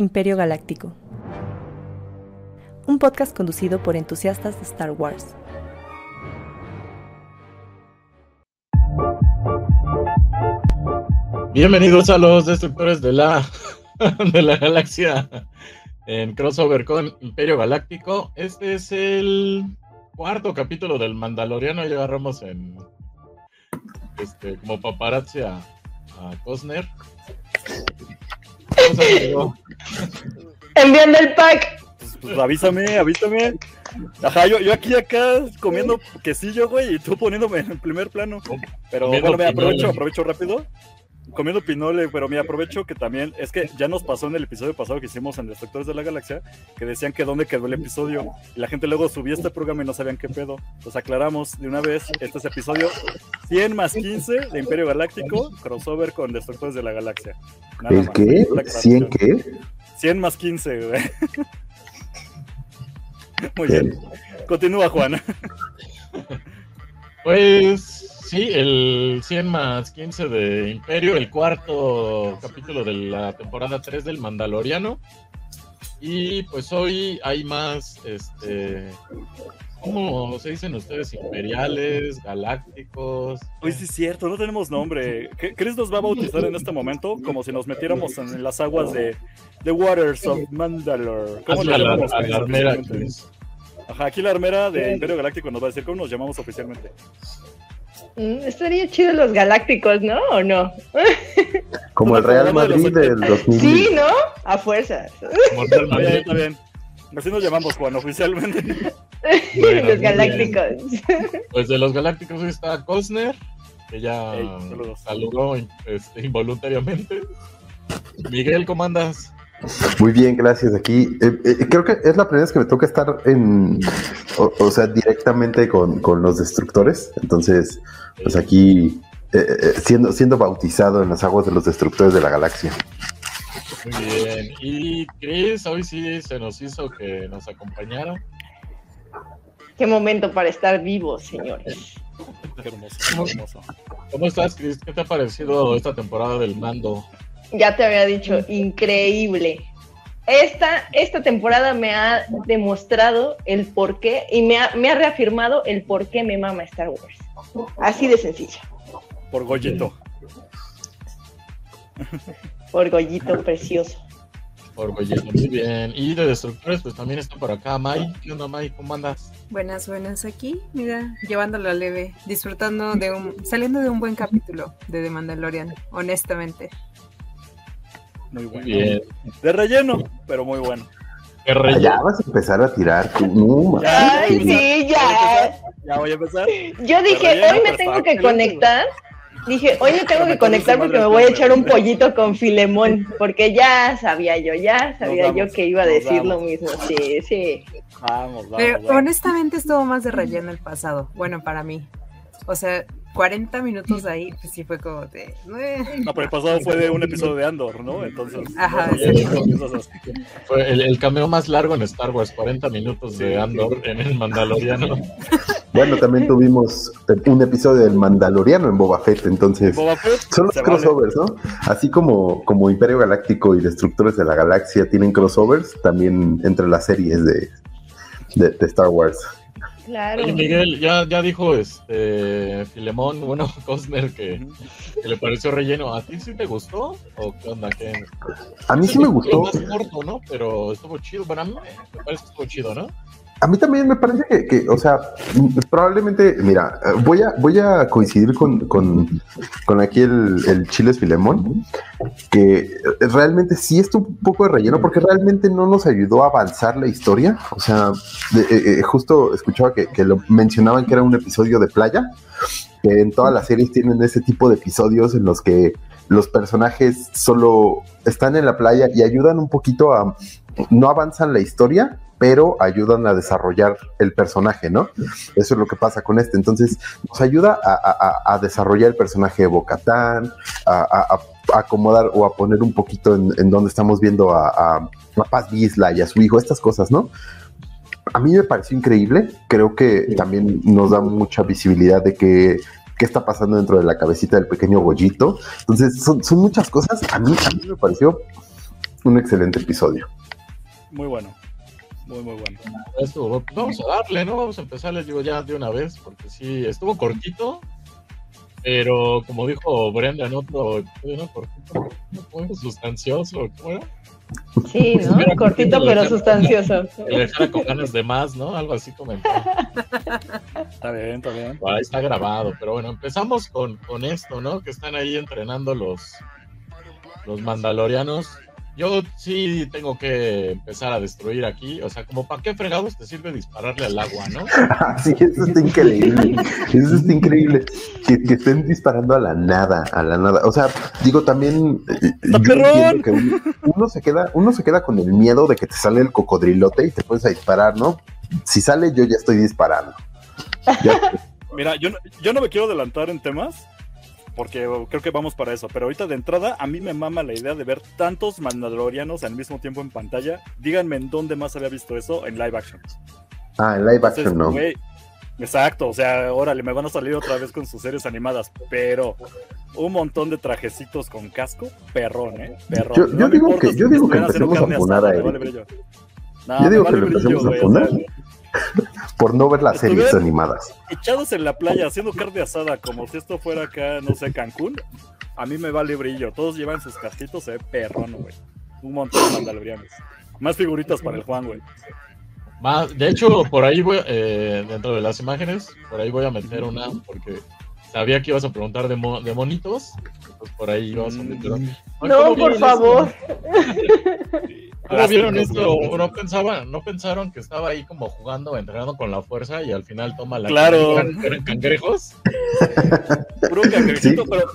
Imperio Galáctico. Un podcast conducido por entusiastas de Star Wars. Bienvenidos a los destructores de la, de la galaxia en crossover con Imperio Galáctico. Este es el cuarto capítulo del Mandaloriano. Ya agarramos en este, como paparazzi a, a Cosner. Enviando el pack. Pues, pues, avísame, avísame. Ajá, yo, yo aquí acá comiendo quesillo, güey, y tú poniéndome en primer plano. Pero bueno, me aprovecho, aprovecho rápido. Comiendo pinole, pero me aprovecho que también, es que ya nos pasó en el episodio pasado que hicimos en Destructores de la Galaxia, que decían que dónde quedó el episodio, y la gente luego subía este programa y no sabían qué pedo. Entonces aclaramos de una vez, este es episodio 100 más 15 de Imperio Galáctico, crossover con Destructores de la Galaxia. Nada ¿El más. qué? La ¿100 aclaración. qué? 100 más 15, güey. Muy bien. Continúa, Juan. Pues sí, el 100 más 15 de Imperio, el cuarto capítulo de la temporada 3 del Mandaloriano. Y pues hoy hay más, este, ¿cómo se dicen ustedes? Imperiales, galácticos. Uy, sí es cierto, no tenemos nombre. ¿Qué- Chris nos va a bautizar en este momento como si nos metiéramos en las aguas de The Waters of Mandalore. ¿Cómo le la, llamamos, la armera? Chris. Ajá, aquí la armera de Imperio Galáctico nos va a decir cómo nos llamamos oficialmente. Mm, estaría chido los galácticos, ¿no? ¿O no? Como el Real programa de los Madrid del 2000. Sí, ¿no? A fuerzas. Como Real Está bien, Madrid. está bien. Así nos llamamos, Juan, oficialmente. Bueno, los galácticos. Pues de los galácticos hoy está Cosner, que ya Ey, saludos. saludó este, involuntariamente. Miguel, ¿cómo andas? Muy bien, gracias. Aquí eh, eh, creo que es la primera vez que me toca estar en, o, o sea, directamente con, con los destructores. Entonces, pues aquí eh, eh, siendo, siendo bautizado en las aguas de los destructores de la galaxia. Muy bien. Y Chris, hoy sí se nos hizo que nos acompañara. Qué momento para estar vivos, señores. Qué hermoso, qué hermoso. ¿Cómo estás, Chris? ¿Qué te ha parecido esta temporada del mando? Ya te había dicho, increíble. Esta, esta temporada me ha demostrado el por qué y me ha, me ha reafirmado el por qué me mama Star Wars. Así de sencillo. Por Goyito. Orgollito precioso. Orgulloso, muy bien. Y de destructores, pues también está por acá Mai. ¿Qué onda, Mai? ¿Cómo andas? Buenas, buenas aquí, mira, llevándola leve, disfrutando de un, saliendo de un buen capítulo de The Mandalorian, honestamente. Muy bueno. bien. De relleno, pero muy bueno. ¿Qué Ah? Ya vas a empezar a tirar. tú. No, ma- Ya, Ay, sí, ya. Ya voy a empezar. Yo dije, relleno, hoy me tengo que conectar. Dije, hoy me tengo que conectar porque me voy a echar un pollito con Filemón, porque ya sabía yo, ya sabía yo que iba a decir vamos. lo mismo. Sí, sí. Vamos, vamos. Pero vamos. honestamente estuvo más de relleno el pasado, bueno, para mí. O sea, 40 minutos de ahí, pues sí fue como de... eh. No, pero el pasado fue de un episodio de Andor, ¿no? Entonces. Ajá, no, así. Fue el, el cameo más largo en Star Wars, 40 minutos de Andor en el Mandaloriano. Bueno, también tuvimos un episodio del Mandaloriano en Boba Fett, entonces Boba Fett, son los se vale. crossovers, ¿no? Así como, como Imperio Galáctico y Destructores de la Galaxia tienen crossovers, también entre las series de, de, de Star Wars. Claro. Oye, Miguel, ya, ya dijo este Filemón, bueno, Cosner, que, que le pareció relleno. ¿A ti sí te gustó? ¿O qué onda? ¿Qué? A mí sí me gustó. más corto, ¿no? Pero estuvo chido. Para mí me parece que estuvo chido, ¿no? A mí también me parece que, o sea, probablemente, mira, voy a, voy a coincidir con, con, con aquí el, el Chiles Filemón, que realmente sí estuvo un poco de relleno, porque realmente no nos ayudó a avanzar la historia. O sea, de- eh, eh, justo escuchaba que, que lo mencionaban que era un episodio de playa, que en todas las series tienen ese tipo de episodios en los que los personajes solo están en la playa y ayudan un poquito a, no avanzan la historia, pero ayudan a desarrollar el personaje, ¿no? Eso es lo que pasa con este. Entonces, nos ayuda a, desarrollar el personaje de Bocatán, a, a- acomodar o a poner un poquito en, en donde estamos viendo a, Paz Vizla y a su hijo, estas cosas, ¿no? A mí me pareció increíble. Creo que también nos da mucha visibilidad de que qué está pasando dentro de la cabecita del pequeño Goyito. Entonces, son, son muchas cosas. A mí, a mí me pareció un excelente episodio. Muy bueno. Muy, muy bueno. Estuvo- pues vamos a darle, ¿no? Vamos a empezar, les digo ya de una vez, porque sí, estuvo cortito, pero como dijo Brenda en otro episodio, ¿no? Cortito, muy sustancioso, ¿cómo era? Sí, ¿no? Cortito pero sustancioso. Que le dejara con ganas de más, ¿no? Algo así comentó. Está bien, está bien. Ahí está grabado, pero bueno, empezamos con, con esto, ¿no? Que están ahí entrenando los, los mandalorianos. Yo sí tengo que empezar a destruir aquí, o sea, como para qué fregados te sirve dispararle al agua, ¿no? Sí, eso está increíble. Eso está increíble. Que, que estén disparando a la nada, a la nada. O sea, digo también. eh, yo que uno, uno se queda, uno se queda con el miedo de que te sale el cocodrilote y te puedes a disparar, ¿no? Si sale, yo ya estoy disparando. Ya- Mira, yo no, yo no me quiero adelantar en temas, porque creo que vamos para eso, pero ahorita de entrada a mí me mama la idea de ver tantos mandalorianos al mismo tiempo en pantalla. Díganme en dónde más había visto eso en live action. ah, en live Entonces, action no. exacto, o sea, órale, me van a salir otra vez con sus series animadas, pero un montón de trajecitos con casco, perrón, ¿eh? Perrón. Yo- yo No digo que- yo digo que empecemos a a me Eric. vale brillo. Yo digo que lo empecemos a o sea, Por no ver las series animadas. echados en la playa haciendo carne asada como si esto fuera acá, no sé, Cancún, a mí me vale brillo. Todos llevan sus casquitos, se ve perrón, güey. Un montón de mandalorianos. Más figuritas para el Juan, güey. Más, de hecho, por ahí voy, eh, dentro de las imágenes, por ahí voy a meter una, porque sabía que ibas a preguntar de, mo- de monitos, por ahí ibas a meter una. No, ¿cómo por favor. ¿Cómo vieron Plásticos, esto? ¿No pensaban, ¿No pensaron que estaba ahí como jugando, entrenando con la fuerza y al final toma la... Claro. ¿Eran, cangrejos? Puro cangrejito, Sí. pero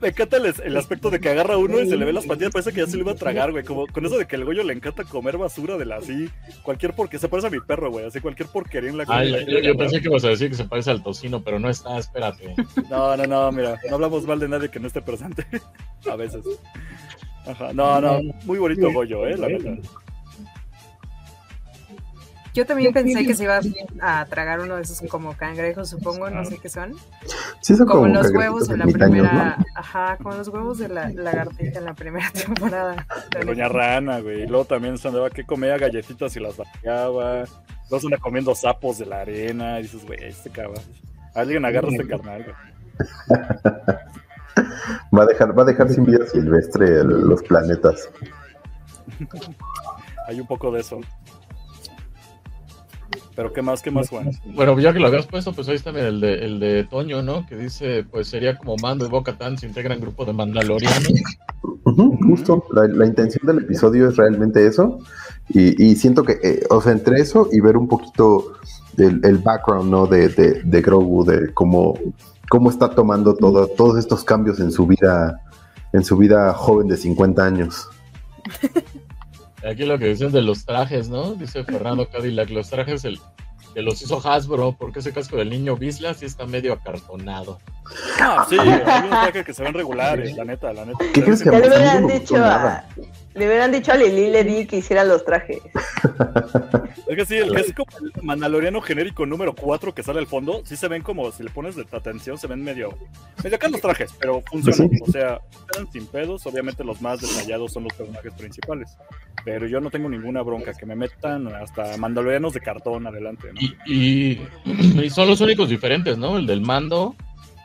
me encanta el, el aspecto de que agarra uno y se le ve las patillas, parece que ya se lo iba a tragar, güey. Como con eso de que el Goyo le encanta comer basura de la así, cualquier porque se parece a mi perro, güey, así cualquier porquería en la Ay, yo pensé que ibas a decir que se parece al tocino, pero no está, espérate. No, no, no, mira, no hablamos mal de nadie que no esté presente. a veces. Ajá, no, no, muy bonito Goyo, eh, la neta. Yo también pensé que se iba a tragar uno de esos como cangrejos, supongo, no sé qué son. Sí, son Como como, los huevos en la primera, ajá, como los huevos de la lagartija en la primera temporada. De Doña Rana, güey. Y luego también se andaba que comía galletitas y las vaciaba. Luego se anda comiendo sapos de la arena. Y dices, güey, este cabrón. Alguien agarra este carnal, güey. Va a dejar, va a dejar sin vida silvestre el- los planetas. Hay un poco de eso. Pero qué más, qué más, Juan. Bueno, ya que lo habías puesto, pues ahí está el de, el de Toño, ¿no? Que dice, pues sería como Mando y Boca Tan se integran grupo de mandalorianos. Justo, la, la intención del episodio es realmente eso. Y, y siento que, eh, o sea, entre eso y ver un poquito el, el background, ¿no? De, de, de Grogu, de cómo, cómo está tomando todo, todos estos cambios en su vida, en su vida joven de 50 años. Aquí lo que dicen de los trajes, ¿no? Dice Fernando Cadillac, los trajes el, que los hizo Hasbro, porque ese casco del niño Bisla sí está medio acartonado. Ah, sí, hay unos trajes que se ven regulares, la neta, la neta. ¿Qué crees que a le hubieran dicho a, nada? Le hubieran dicho a Lili Ledi que hiciera los trajes. Es que sí, el que es como el mandaloriano genérico número 4 que sale al fondo, sí se ven como, si le pones de atención, se ven medio, medio acá los trajes, pero funcionan. Sí. O sea, quedan sin pedos. Obviamente los más detallados son los personajes principales. Pero yo no tengo ninguna bronca, que me metan hasta mandalorianos de cartón adelante. ¿no? Y, y, y son los únicos diferentes, ¿no? El del mando.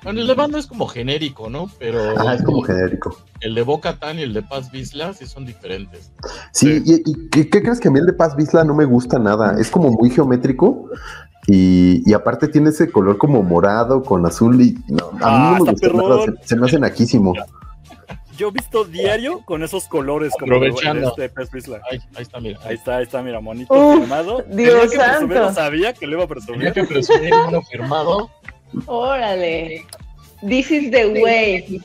Bueno, el de mando es como genérico, ¿no? Pero Ah, es como genérico. el de Boca Tan y el de Paz Bisla sí son diferentes. Sí, y, y ¿qué, qué crees que a mí el de Paz Bisla no me gusta nada? Es como muy geométrico y, y aparte tiene ese color como morado con azul y no, a mí Ah, no me está gusta nada, se, se me hace naquísimo. Yo he visto diario con esos colores como Aprovechando. este Pez Bisla. Ahí, ahí está, mira. Ahí está, ahí está, mira, monito Uf, firmado. Dios Tenía que santo. sabía que le iba a Tenía presumir. que presumir uno firmado. Órale. This is the way.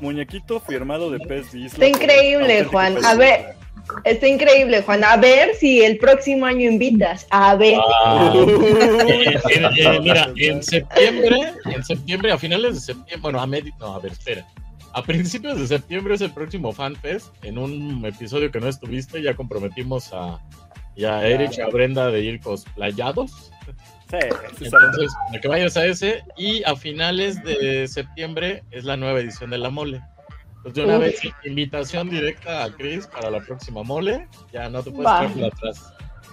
Muñequito firmado de Pez. Está increíble, Juan. A ver. Está increíble, Juan. A ver si el próximo año invitas. A ver. Ah, eh, eh, eh, mira, en septiembre, en septiembre, a finales de septiembre, bueno, a medio, no, a ver, espera. A principios de septiembre es el próximo FanFest. En un episodio que no estuviste, ya comprometimos a, ya a Eric y a Brenda de ir cosplayados. Sí. Entonces, para que vayas a ese. Y a finales de septiembre es la nueva edición de La Mole. Pues de una Uf. vez, invitación directa a Chris para la próxima mole. Ya no te puedes quedar por atrás.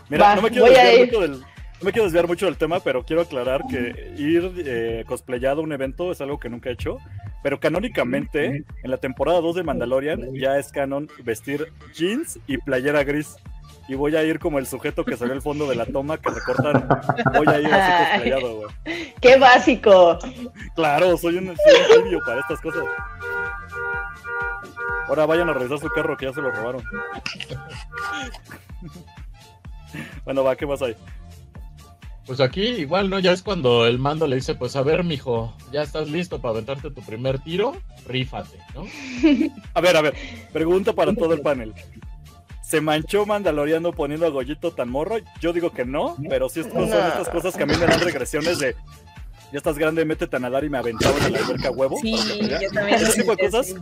Mira, Va, no me quiero desviar mucho del. No me quiero desviar mucho del tema, pero quiero aclarar que ir eh, cosplayado a un evento es algo que nunca he hecho. Pero canónicamente, en la temporada 2 de Mandalorian, ya es canon vestir jeans y playera gris. Y voy a ir como el sujeto que salió al fondo de la toma que recortan. Voy a ir así cosplayado, güey. Qué básico. Claro, soy un, soy un para estas cosas. Ahora vayan a revisar su carro que ya se lo robaron. bueno, va, ¿qué más hay? Pues aquí igual, ¿no? Ya es cuando el mando le dice, pues a ver, mijo, ya estás listo para aventarte tu primer tiro, rífate, ¿no? A ver, a ver, pregunta para todo el panel. ¿Se manchó Mandaloriano poniendo a Goyito tan morro? Yo digo que no, pero sí son No. estas cosas que a mí me dan regresiones de ya estás grande, métete a nadar y me aventaron a la alberca a huevo. Sí, para que te yo también. Ese tipo de cosas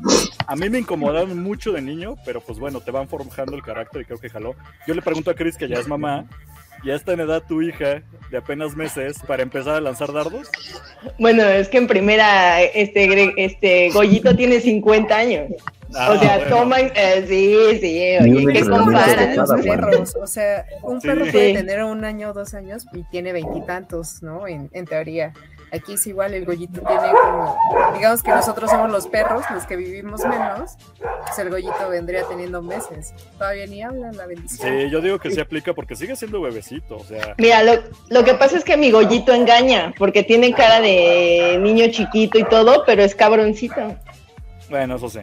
a mí me incomodaron mucho de niño, pero pues bueno, te van forjando el carácter y creo que jaló. Yo le pregunto a Chris, que ya es mamá, ¿ya está en edad tu hija de apenas meses para empezar a lanzar dardos? Bueno, es que en primera, este, Gre- este Goyito tiene 50 años. Ah, o sea, bueno. toman, eh, sí, sí, oye, ¿qué nada, los perros? O sea, un Sí. perro puede tener un año o dos años y tiene veintitantos, ¿no? En, en teoría. Aquí es igual, el gollito tiene como, digamos que nosotros somos los perros, los que vivimos menos, pues el gollito vendría teniendo meses. Todavía ni habla la bendición. Sí, yo digo que se aplica porque sigue siendo bebecito, o sea, Mira, lo, lo que pasa es que mi Goyito engaña, porque tiene cara de niño chiquito y todo, pero es cabroncito. bueno, eso sí,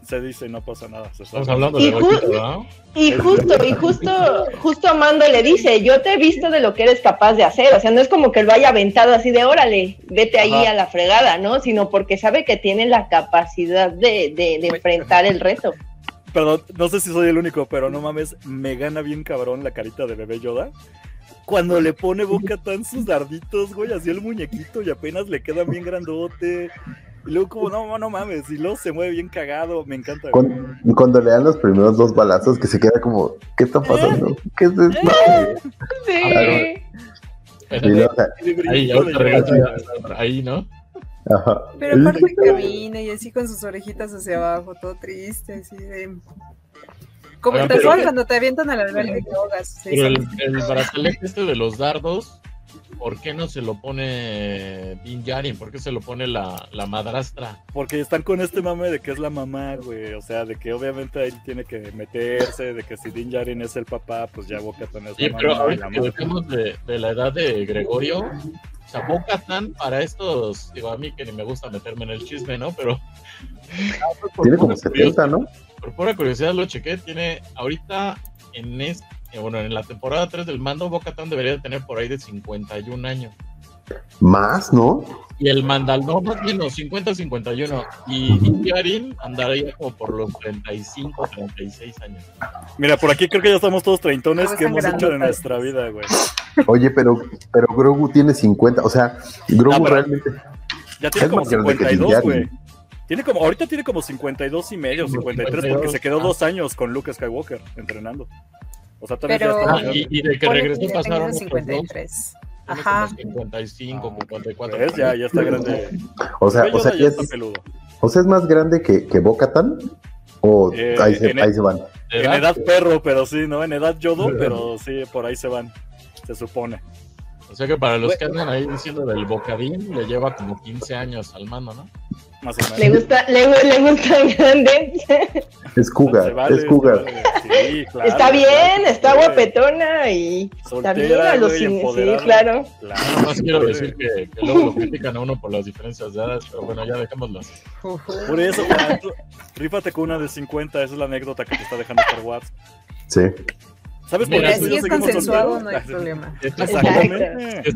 se, se dice y no pasa nada. se Estamos sabe. hablando Y de ju- Goyito, ¿no? Y justo, y justo, justo Amando le dice, yo te he visto de lo que eres capaz de hacer, o sea, no es como que lo haya aventado así de órale, vete ahí Ajá. a la fregada, ¿no? Sino porque sabe que tiene la capacidad de, de, de enfrentar el reto. Perdón, no sé si soy el único, pero no mames, me gana bien cabrón la carita de bebé Yoda. Cuando le pone boca tan sus darditos, güey, así el muñequito y apenas le queda bien grandote. Y luego como, no, no mames, y luego se mueve bien cagado, me encanta. Cuando, cuando le dan los primeros dos balazos, que se queda como, ¿qué está pasando? ¿Qué es esto? Sí. Y luego, o sea, Ahí, ¿no? ajá. Pero aparte camina y así con sus orejitas hacia abajo, todo triste, así de... Como Oigan, tal pero- cual cuando te avientan a la alberca y te ahogas. o sea, Pero el, el brazalete este de los dardos, ¿por qué no se lo pone Din Djarin? ¿Por qué se lo pone la, la madrastra? Porque están con este mame de que es la mamá, güey. O sea, de que obviamente ahí tiene que meterse, de que si Din Djarin es el papá, pues ya Boca es la Sí, pero mamá. y ahorita la que mamá. dejemos de, de la edad de Gregorio, o sea, Bo-Katan para estos, digo, a mí que ni me gusta meterme en el chisme, ¿no? Pero... por Tiene como pura 70, ¿no? Por pura curiosidad lo chequé, tiene ahorita en este, bueno, en la temporada 3 del mando, Bo-Katan debería de tener por ahí de 51 años. Más, ¿no? Y el Mandal, no, más bien, no, 50-51. Y Din Djarin andaría como por los 35, 36 años. Mira, por aquí creo que ya estamos todos treintones que hemos hecho de nuestra vida, güey. Oye, pero, pero Grogu tiene 50, o sea, Grogu No, realmente. Ya tiene como más grande que Din 52, Djarin. güey. Tiene como, ahorita tiene como 52 y medio, 53, porque se quedó dos años con Luke Skywalker entrenando. O sea, también Pero- ya está Ah, y, y de que regresó pasaron tenía otros dos, 53. tiene Ajá. como 55, 54. ¿Ves? Ya, ya está grande. O sea, o sea, ya es, está peludo. o sea, es más grande que, que Bo-Katan. O Eh, ahí, se, en- ahí se van. En edad, edad perro, pero sí, ¿no? En edad yodo, pero sí, por ahí se van. Se supone. O sea que para los que andan ahí diciendo del bocadín, le lleva como 15 años al mando, ¿no? Más o menos. Le gusta, le, le gusta grande. Es Cougar, vale, es Cougar. vale. Sí, claro, está bien, claro, está guapetona y Soltera, también a los güey, cine- sí, claro. Claro, Nada más quiero decir que, que luego lo critican a uno por las diferencias de edades, pero bueno, ya dejémoslo así. Por eso, Juan, rífate con una de 50, esa es la anécdota que te está dejando Star Wars. Sí. ¿Sabes por qué si es consensuado, no hay problema. Es. Exactamente. Es.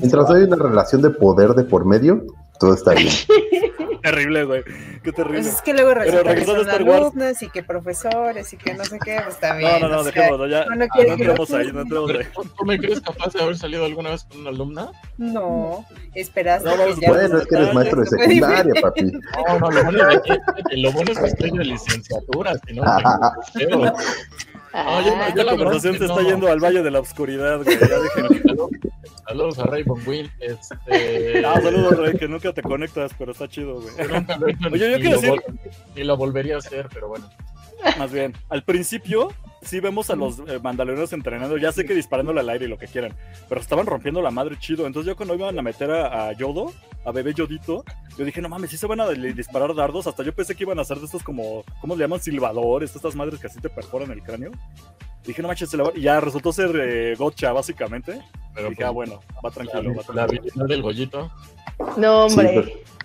Mientras hay una relación de poder de por medio, todo está bien. Terrible, güey. Qué Pues terrible. es que luego resulta que regresando son alumnos y que profesores y que no sé qué, pues también. No, no, no, o sea, dejémoslo ya. No quiere que entremos lo ahí, no entremos ahí. ¿Tú, me crees capaz de haber salido alguna vez con una alumna? No, esperaste No, que ya Bueno, es que eres maestro de secundaria, papi. No, no, lo bueno, de aquí- lo bueno es que estoy de licenciatura, si no, Oye, Ah, la conversación se está no. yendo al Valle de la Oscuridad, güey. Ya déjenme. Saludos, a Raymond Wynn. Este, Ah, saludos, Rey, que nunca te conectas, pero está chido, güey. Oye, yo quiero decir- Ni lo volvería a hacer, pero bueno. Más bien, al principio sí vemos a los eh, mandalorianos entrenando, ya sé que disparándole al aire y lo que quieran, pero estaban rompiendo la madre chido. Entonces yo cuando iban a meter a, a Yodo, a bebé Yodito, yo dije, no mames, sí se van a disparar dardos. Hasta yo pensé que iban a hacer de estos como, ¿cómo le llaman? Silbadores, estas madres que así te perforan el cráneo. Dije, no manches, se la va-". y ya resultó ser eh, gotcha, básicamente. Pero dije, ah, bueno, va tranquilo, va la, la tranquilo. habilidad del Goyito. No, hombre. Sí, Pero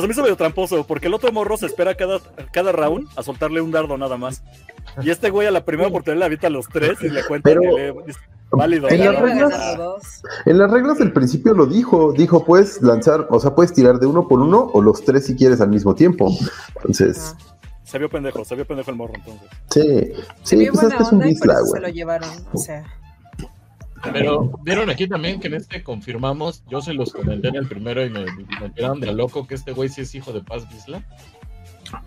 se me hizo medio tramposo, porque el otro morro se espera cada, cada round a soltarle un dardo nada más. Y este güey a la primera oportunidad le habita a los tres y le cuenta Pero- que le válido. En las reglas-. En las reglas del principio lo dijo, dijo puedes lanzar, o sea, puedes tirar de uno por uno o los tres si quieres al mismo tiempo. Entonces, Ah. Se vio pendejo, se vio pendejo el morro entonces. sí, Se sí, pues es que es un Isla, eso se güey. lo llevaron. O sea, Pero vieron aquí también que en este confirmamos, yo se los comenté en el primero y me, me tiraron de loco que este güey sí es hijo de Paz Vizla.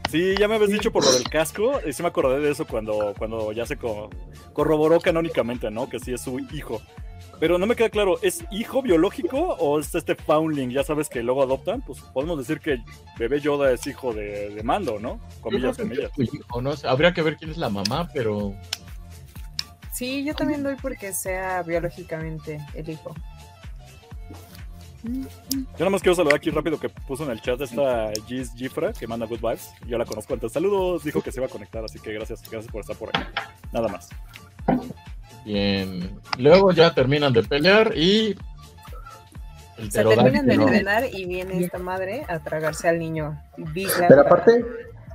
Sí, ya me habías dicho por lo del casco, y sí me acordé de eso cuando, cuando ya se co- corroboró canónicamente, ¿no? Que sí es su hijo. Pero no me queda claro, ¿es hijo biológico o es este foundling? Ya sabes que luego adoptan, pues podemos decir que bebé Yoda es hijo de, de Mando, ¿no? Comillas, comillas. hijo, no habría que ver quién es la mamá, pero sí, yo también doy porque sea biológicamente el hijo. Yo nada más quiero saludar aquí rápido que puso en el chat esta Giz Gifra que manda good vibes. Yo la conozco antes. Saludos, dijo que se iba a conectar, así que gracias, gracias por estar por aquí. Nada más. bien. Luego ya terminan de pelear y el Se terminan de entrenar y viene esta madre a tragarse al niño. Pero aparte,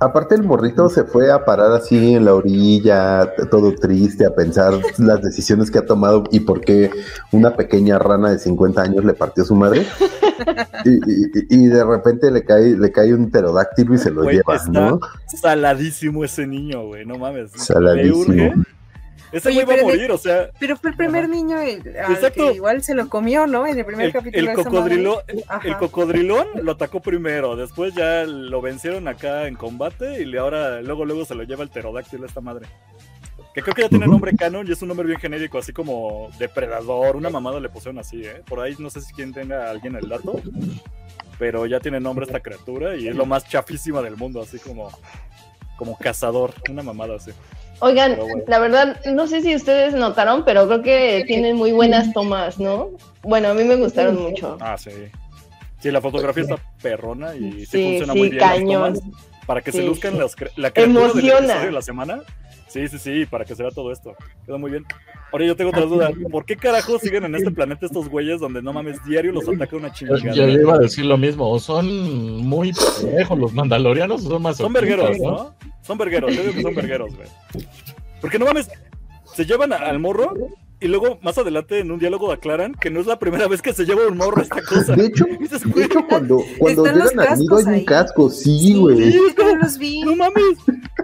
aparte el morrito se fue a parar así en la orilla, todo triste, a pensar las decisiones que ha tomado y por qué una pequeña rana de 50 años le partió su madre. Y, y- y de repente le cae, le cae un pterodáctilo y se lo Güey, lleva, está ¿no? Saladísimo ese niño, güey, no mames. Saladísimo. Me urge. Ese Oye, güey va a morir, o sea, Pero fue el primer niño el- Exacto. que igual se lo comió, ¿no? En el primer el, capítulo. el cocodrilo, el cocodrilón lo atacó primero, después ya lo vencieron acá en combate y ahora luego luego se lo lleva el pterodáctilo a esta madre. Que creo que ya tiene nombre canon y es un nombre bien genérico, así como depredador, una mamada le pusieron así, ¿eh? Por ahí no sé si quién tenga alguien el dato, pero ya tiene nombre esta criatura y es lo más chafísima del mundo, así como como cazador, una mamada así. Oigan, bueno. la verdad, no sé si ustedes notaron, pero creo que tienen muy buenas tomas, ¿no? Bueno, a mí me gustaron mucho. Ah, sí. Sí, la fotografía está perrona y sí, Sí, funciona sí, muy bien cañón. las tomas para que se Sí. luzcan las, la criatura del Emociona. episodio de la semana. Sí, sí, sí, para que se vea todo esto. Queda muy bien. Ahora yo tengo otra duda. ¿Por qué carajo siguen en este planeta estos güeyes donde no mames diario los ataca una chingada? yo iba a decir lo mismo, o son muy pendejos los mandalorianos o son más Son vergueros, ¿no? Son vergueros, yo digo que son vergueros, güey. Porque no mames, se llevan al morro y luego más adelante en un diálogo aclaran que no es la primera vez que se lleva un morro a esta cosa. De hecho, Y dices, de güey, hecho cuando, cuando llegan al nido hay un casco, sí, güey. es como, No los vi. No mames,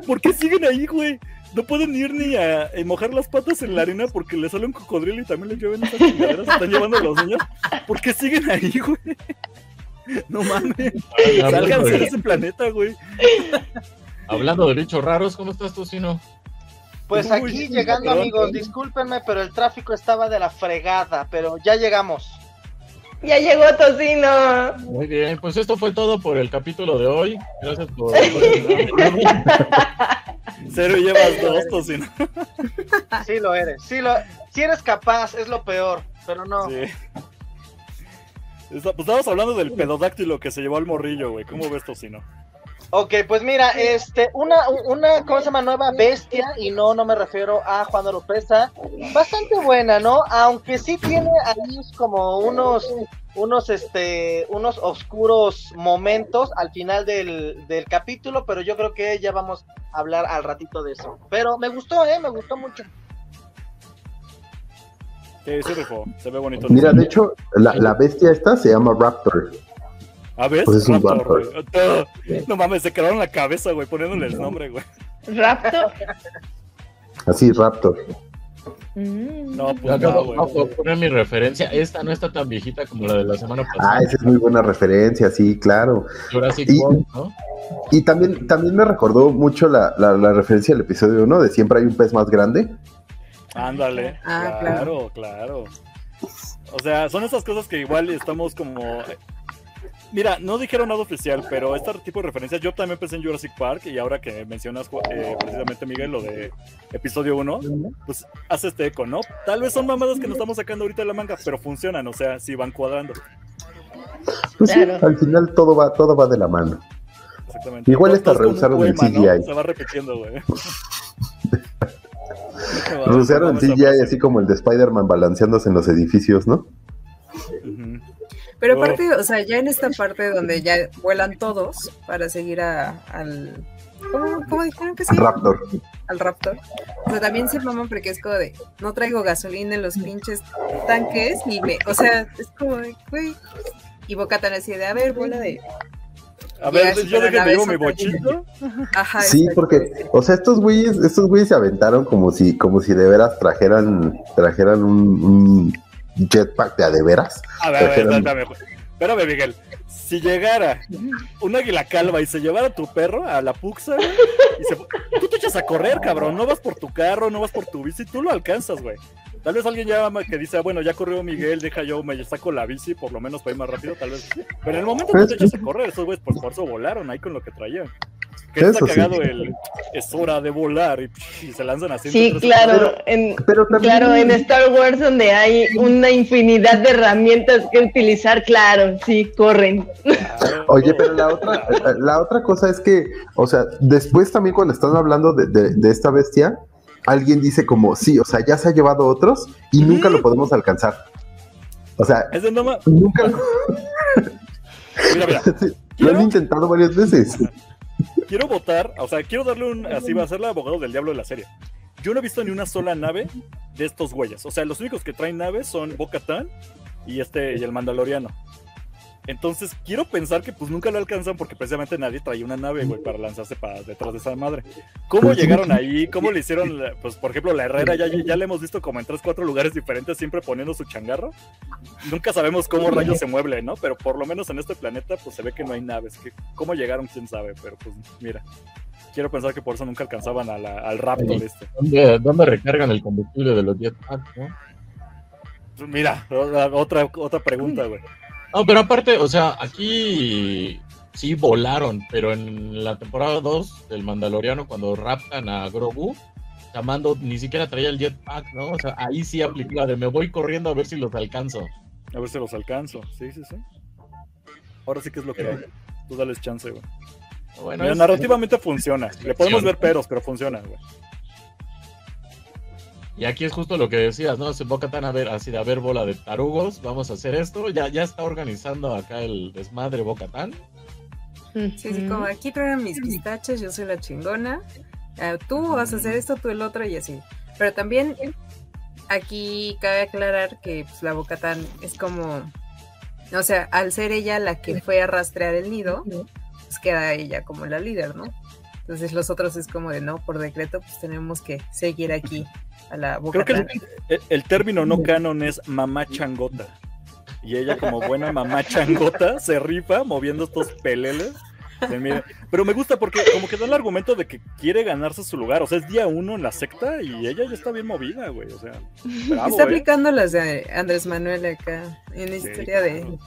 ¿por qué siguen ahí, güey? No pueden ir ni a, a mojar las patas en la arena porque les sale un cocodrilo y también les llevan esas chingaderas, se están llevando a los niños. ¿Por qué siguen ahí, güey? No mames, sálganse de ese planeta, güey. Hablando de bichos raros, ¿cómo estás tú, Sino? Pues Uy, aquí llegando, amigos, discúlpenme, pero el tráfico estaba de la fregada, pero ya llegamos. Ya llegó Tocino. Muy bien, pues esto fue todo por el capítulo de hoy. Gracias por... Cero y llevas dos, tocino. Sí lo eres, sí lo, si eres capaz, es lo peor, pero no. Sí. Está- Pues estábamos hablando del pedodáctilo que se llevó al morrillo, güey. ¿Cómo ves, tocino? Ok, pues mira, este, una, una, ¿cómo se llama? Nueva bestia, y no, no me refiero a Juan Oropesa, bastante buena, ¿no? Aunque sí tiene ahí como unos, unos, este, unos oscuros momentos al final del, del capítulo, pero yo creo que ya vamos a hablar al ratito de eso. Pero me gustó, ¿eh? Me gustó mucho. Sí. Se ve bonito. Mira, de hecho, la, la bestia esta se llama Raptor. ¿A ver? pues es un Raptor, Raptor. güey. No mames, se quedaron la cabeza, güey, poniéndole el nombre, güey. Rapto. Así, Raptor. Mm. No, pues no, güey. acabo de poner mi referencia. Esta no está tan viejita como la de la semana Ah, pasada. esa es muy buena referencia, sí, claro. Jurassic Y- World, ¿no? Y también, también me recordó mucho la, la, la referencia del episodio 1 de siempre hay un pez más grande. Ándale. Ah, claro, claro. O sea, son esas cosas que igual estamos como. Mira, no dijeron nada oficial, pero este tipo de referencias, yo también pensé en Jurassic Park y ahora que mencionas eh, precisamente, Miguel, lo de episodio 1, pues hace este eco, ¿no? Tal vez son mamadas que nos estamos sacando ahorita de la manga, pero funcionan, o sea, sí van cuadrando. Pues sí, al final todo va, todo va de la mano. Exactamente. Igual Todo- todo hasta es como un rehusaron el. CGI. Se va repitiendo, güey. Usaron el CGI así como el de Spider-Man balanceándose en los edificios, ¿no? Pero Oh. aparte, o sea, ya en esta parte donde ya vuelan todos para seguir a- al. ¿Cómo, cómo dijeron que se llama? Raptor. Al Raptor. O sea, también se maman porque es como de. No traigo gasolina en los pinches tanques y me. O sea, es como de, güey. Y Bocatan así de, a ver, bola de. A ver, yo de que me llevo mi bochito. Ajá. Sí, porque, o sea, estos güeyes, estos güeyes se aventaron como si, como si de veras trajeran, trajeran un, un jetpack de a de veras. A ver, a ver, espérame, espérame, Miguel. Si llegara un águila calva y se llevara a tu perro a la puxa, y se... tú te echas a correr, cabrón. No vas por tu carro, no vas por tu bici, tú lo alcanzas, güey. Tal vez alguien ya que dice, ah, bueno, ya corrió Miguel, deja yo, me saco la bici, por lo menos para ir más rápido, tal vez. Pero en el momento tú te echas a correr, esos güeyes pues por eso volaron ahí con lo que traían. Que está Eso sí. cagado el es hora de volar y, y se lanzan así. Sí, claro. En, Pero también, claro, en Star Wars donde hay una infinidad de herramientas que utilizar, claro, sí, corren. Claro. Oye, pero la otra, la otra cosa es que, o sea, después también cuando están hablando de, de- de esta bestia, alguien dice como, sí, o sea, ya se ha llevado otros y nunca lo podemos alcanzar. O sea, no nunca lo, Mira, mira. lo han intentado varias veces. Quiero votar, o sea, quiero darle un, así va a ser el abogado del diablo de la serie. Yo no he visto ni una sola nave de estos güeyes. O sea, los únicos que traen naves son Bo-Katan y este y el Mandaloriano. Entonces, quiero pensar que pues nunca lo alcanzan porque precisamente nadie traía una nave, güey, para lanzarse para detrás de esa madre. ¿Cómo Pues llegaron ahí? ¿Cómo le hicieron? la- Pues, por ejemplo, la Herrera ya, ya le hemos visto como en tres, cuatro lugares diferentes, siempre poniendo su changarro. Nunca sabemos cómo rayos se mueve, ¿no? Pero por lo menos en este planeta, pues se ve que no hay naves. Que, ¿Cómo llegaron? ¿Quién sabe? Pero pues, mira. Quiero pensar que por eso nunca alcanzaban a la- al Raptor este. ¿Dónde, dónde recargan el combustible de los jetpacks, no? Mira, otra, otra pregunta, güey. No, pero aparte, o sea, aquí sí volaron, pero en la temporada 2 del Mandaloriano, cuando raptan a Grogu, Tamando ni siquiera traía el jetpack, ¿no? O sea, ahí sí aplicó la de me voy corriendo a ver si los alcanzo. A ver si los alcanzo. Sí, sí, sí. Ahora sí que es lo que hay. Tú dales chance, güey. Bueno, Mira, es- narrativamente funciona. Le podemos ver peros, pero funciona, güey. Y aquí es justo lo que decías, ¿no? Se boca tan a ver, así de a ver bola de tarugos, vamos a hacer esto. Ya, ya está organizando acá el desmadre Bocatán. Sí, sí, como aquí traen mis pistaches, yo soy la chingona. eh, tú vas a hacer esto, tú el otro y así. Pero también aquí cabe aclarar que pues, la Bocatán es como, o sea, al ser ella la que fue a rastrear el nido, pues queda ella como la líder, ¿no? Entonces los otros es como de no, por decreto, pues tenemos que seguir aquí a la Creo que el, término no canon es mamá changota. Y ella, como buena mamá changota, se rifa moviendo estos peleles. Pero me gusta porque como que da el argumento de que quiere ganarse su lugar. O sea, es día uno en la secta y ella ya está bien movida, güey. O sea, bravo, Está ¿eh? aplicando las de Andrés Manuel acá, en la Sí, historia de.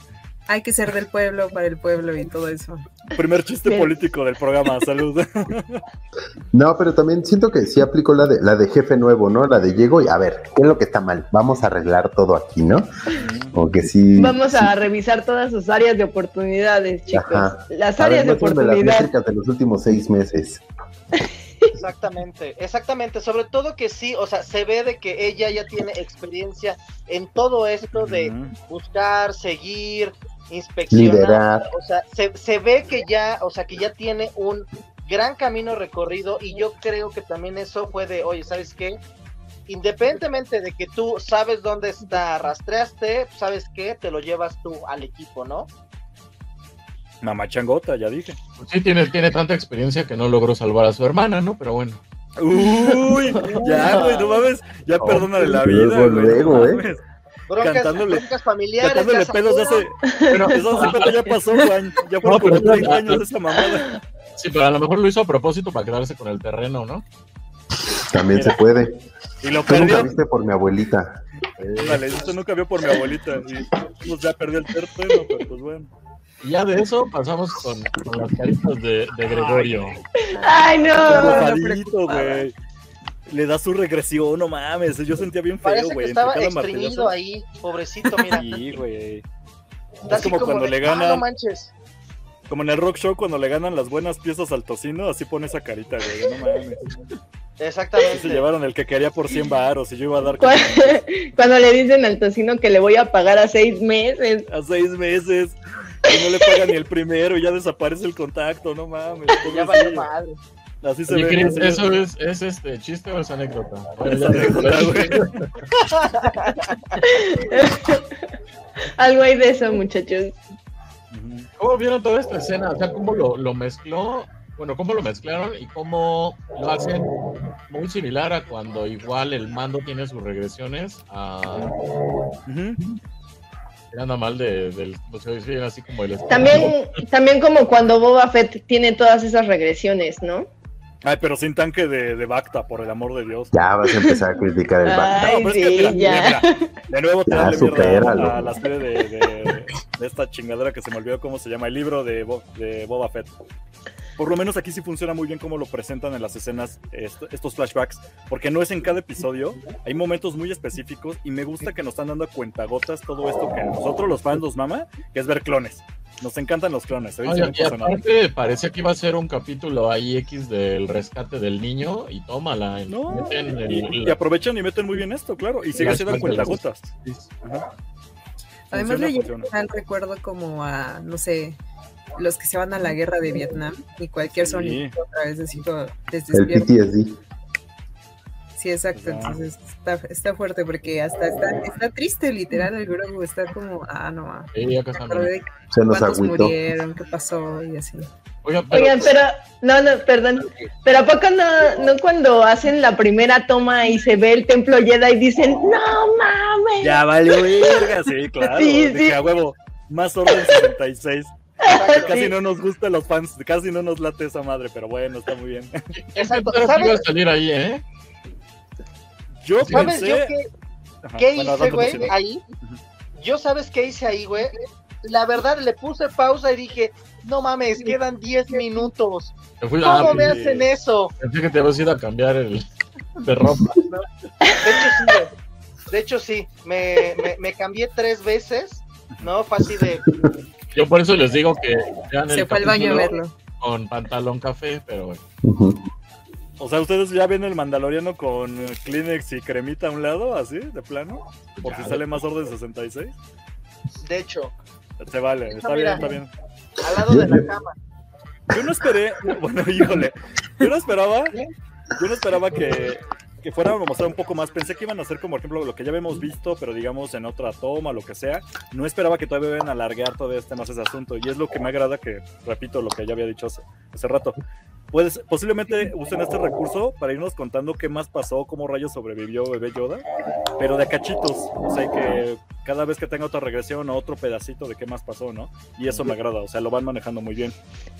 Hay que ser del pueblo para el pueblo y todo eso. Primer chiste Bien. político del programa. Salud. No, pero también siento que sí aplicó la de, la de jefe nuevo, ¿no? La de llego y a ver, ¿qué es lo que está mal? Vamos a arreglar todo aquí, ¿no? O que sí. Vamos a revisar todas sus áreas de oportunidades, chicos. Ajá. Las A ver, áreas de muéstrame las oportunidad. métricas de los últimos seis meses. Exactamente, exactamente. Sobre todo que sí, o sea, se ve de que ella ya tiene experiencia en todo esto de buscar, seguir, inspeccionar. Liderar. O sea, se, se ve que ya, o sea, que ya tiene un gran camino recorrido y yo creo que también eso fue de, oye, ¿sabes qué? Independientemente de que tú sabes dónde está, rastreaste, ¿sabes qué? Te lo llevas tú al equipo, ¿no? Mamá changota, ya dije. Pues sí, tiene, tiene tanta experiencia que no logró salvar a su hermana, ¿no? Pero bueno. Uy, ya, güey, no mames. Ya No, perdónale la luego, vida, güey. luego, no ¿eh? Broncas, Cantándole- broncas familiares. Cantándole pedos de hace. Bueno, eso hace ya pasó, Juan. Ya fueron No, pero- como 30 años de esa mamada. Sí, pero a lo mejor lo hizo a propósito para quedarse con el terreno, ¿no? También Mira. se puede. Y lo Tú nunca perdió. viste por mi abuelita. Dale, esto nunca vio por mi abuelita. Y pues ya perdió el terreno, pero pues bueno. Y ya de eso pasamos con, con las caritas de, de Gregorio. Ay, no. Enojadito, güey. Le da su regresión, no mames. Yo sentía bien feo, güey. estaba martillazo. ahí, pobrecito, mira. Sí, güey. Es como cuando de, le "Ah, no ganan, manches. como en el rock show, cuando le ganan las buenas piezas al tocino, así pone esa carita, güey. No mames. Y se Exactamente. llevaron el que quería por 100 baros y yo iba a dar Cu- Cuando le dicen al tocino que le voy a pagar a seis meses. a seis meses y no le pagan ni el primero y ya desaparece el contacto, no mames. Ya valió pobrecillo. madre. Así se Oye, ve. Chris, así ¿eso ve. es, es este chiste o es anécdota? Es anécdota, güey. Algo hay de eso, muchachos. ¿Cómo vieron toda esta escena? O sea, ¿cómo lo, lo mezcló? Bueno, ¿cómo lo mezclaron y cómo lo hacen muy similar a cuando igual el mando tiene sus regresiones a... Anda mal de, del... O sea, sí, así como el... También, también como cuando Boba Fett tiene todas esas regresiones, ¿no? Ay, pero sin tanque de, de Bacta, por el amor de Dios. Ya vas a empezar a criticar el back. Ay, No, pero es que, sí, mira, ya. mira, de nuevo te darle mierda a la serie de, de- de esta chingadera que se me olvidó cómo se llama, el libro de, Bo- de Boba Fett. Por lo menos aquí sí funciona muy bien cómo lo presentan en las escenas est- estos flashbacks, porque no es en cada episodio, hay momentos muy específicos y me gusta que nos están dando a cuentagotas todo esto que a nosotros los fans nos mama, que es ver clones. Nos encantan los clones. ¿eh? Oye, y aparte parecía que iba a ser un capítulo ahí X del rescate del niño y tómala. No, meten el- y, y aprovechan y meten muy bien esto, claro, y sigue siendo cuentagotas. Ajá. Además le funciona. lleva al recuerdo como a, no sé, los que se van a la guerra de Vietnam y cualquier Sí. sonido otra vez así como les El despierta. PTSD. Sí, exacto. Entonces está, está fuerte porque hasta está, está triste, literal. El Grogu está como, ah, no, ah, Sí, de Se nos agüitó. murieron, qué pasó y así. Pero, Oigan, pero, no, no, perdón. Pero ¿a poco no, no cuando hacen la primera toma y se ve el templo Jedi y dicen, no mames? Ya valió verga, sí, claro. Sí, Dije, sí. a huevo, más orden 66. Casi Sí. no nos gusta los fans, casi no nos late esa madre, pero bueno, está muy bien. Exacto. a ¿Sabes, salir ahí, ¿eh? Yo ¿sabes pensé. yo qué, Ajá, qué bueno, hice, güey, ahí? Yo, ¿sabes qué hice ahí, güey? La verdad, le puse pausa y dije, no mames, quedan 10 minutos. ¿Cómo me hacen eso? Pensé que te a ir a cambiar el de ropa. De hecho, sí, güey. De hecho, sí. Me, me, me cambié tres veces, ¿no? Fue así de... Yo por eso les digo que vean el Se fue al baño a verlo. con pantalón café, pero bueno. O sea, ustedes ya ven el Mandaloriano con Kleenex y cremita a un lado, así, de plano, por si sale más orden 66. De hecho, Se vale, está bien, mira. está bien. al lado de la cama. Yo no esperé, bueno, híjole, yo no esperaba, yo no esperaba que, que fueran a mostrar un poco más. Pensé que iban a hacer como, por ejemplo, lo que ya habíamos visto, pero digamos en otra toma, lo que sea. No esperaba que todavía iban a alargar todavía este más ese asunto. Y es lo que me agrada que, repito, lo que ya había dicho hace, hace rato. Pues posiblemente usen este recurso para irnos contando qué más pasó, cómo rayos sobrevivió bebé Yoda, pero de cachitos, o sea que cada vez que tenga otra regresión o otro pedacito de qué más pasó, ¿no? Y eso me agrada, o sea, lo van manejando muy bien.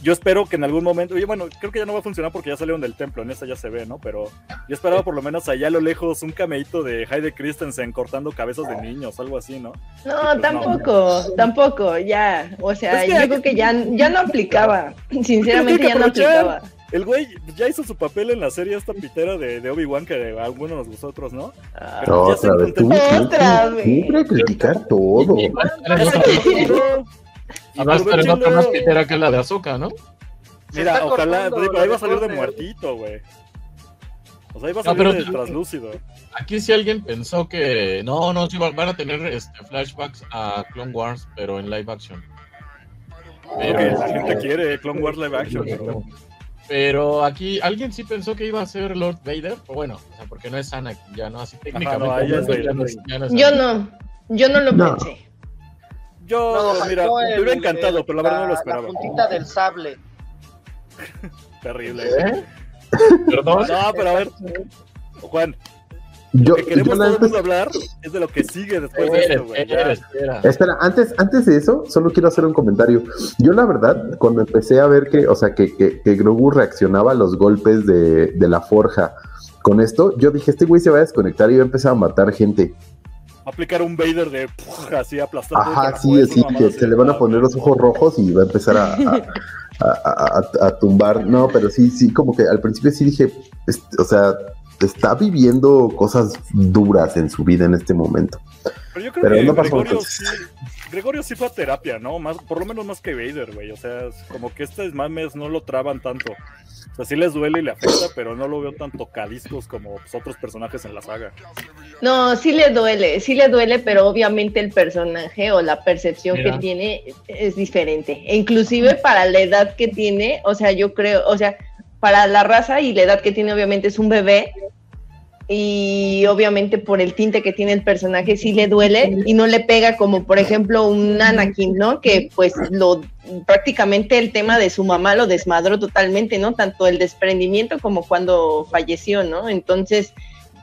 Yo espero que en algún momento, oye, bueno, creo que ya no va a funcionar porque ya salieron del templo, en esta ya se ve, ¿no? Pero yo esperaba por lo menos allá a lo lejos un cameíto de Heide Christensen cortando cabezas de niños, algo así, ¿no? No, tampoco, tampoco, ya. O sea, Es que yo creo que ya, ya no aplicaba. Sinceramente, ya no aplicaba. El güey ya hizo su papel en la serie esta pitera de, de Obi-Wan que a algunos nos gustó, otros, ¿no? Ah, Pero ya se Otra vez. Tú, Otra tú vez. siempre criticar todo. Y va a estar en Ya se otra- encontró. y va a estar en otra Aprovechenlo. más pitera que la de azúcar, ¿no? Mira, ojalá, cortando ahí va a salir de muertito, güey. O sea, ahí va a No, salir pero- de translúcido. Aquí si alguien pensó que no, no, sí van van a tener este, flashbacks a Clone Wars, pero en live action. Lo que la gente quiere, Clone Wars live action. pero- Pero aquí alguien sí pensó que iba a ser Lord Vader, o bueno, o sea, porque no es Anakin, ya no, así técnicamente. no, ahí ya es ya Vader. no es- ya no es Yo no, yo no lo No. pensé. Yo, No, mira, me hubiera encantado, el- pero la verdad no lo La esperaba. puntita del sable. Terrible. ¿Eh? Perdón. No, pero a ver, Juan, Yo, lo que queremos yo la todo el mundo hablar es de lo que sigue después de Espera, esto, güey. espera, antes, antes de eso, solo quiero hacer un comentario. Yo la verdad, cuando empecé a ver que, o sea, que, que, que Grogu reaccionaba a los golpes de, de la forja con esto, yo dije, este güey se va a desconectar y va a empezar a matar gente. Aplicar un Vader de puf, así aplastar. Ajá, sí, así fuerza, que se le van a poner los ojos rojos y va a empezar a, a, a- a- a tumbar. No, pero sí, sí, como que al principio sí dije, es- o sea, está viviendo cosas duras en su vida en este momento. Pero yo creo Pero que no pasó Gregorio, sí, Gregorio sí fue a terapia, ¿no? Más, por lo menos más que Vader, güey. O sea, es como que estos mames no lo traban tanto. O sea, sí les duele y le afecta, pero no lo veo tan tocadiscos como pues, otros personajes en la saga. No, sí le duele, sí le duele, pero obviamente el personaje o la percepción Mira. que tiene es diferente. E inclusive para la edad que tiene, o sea, yo creo, o sea, para la raza y la edad que tiene obviamente es un bebé y obviamente por el tinte que tiene el personaje sí le duele y no le pega como por ejemplo un Anakin, ¿no? Que pues lo prácticamente el tema de su mamá lo desmadró totalmente, ¿no? Tanto el desprendimiento como cuando falleció, ¿no? Entonces,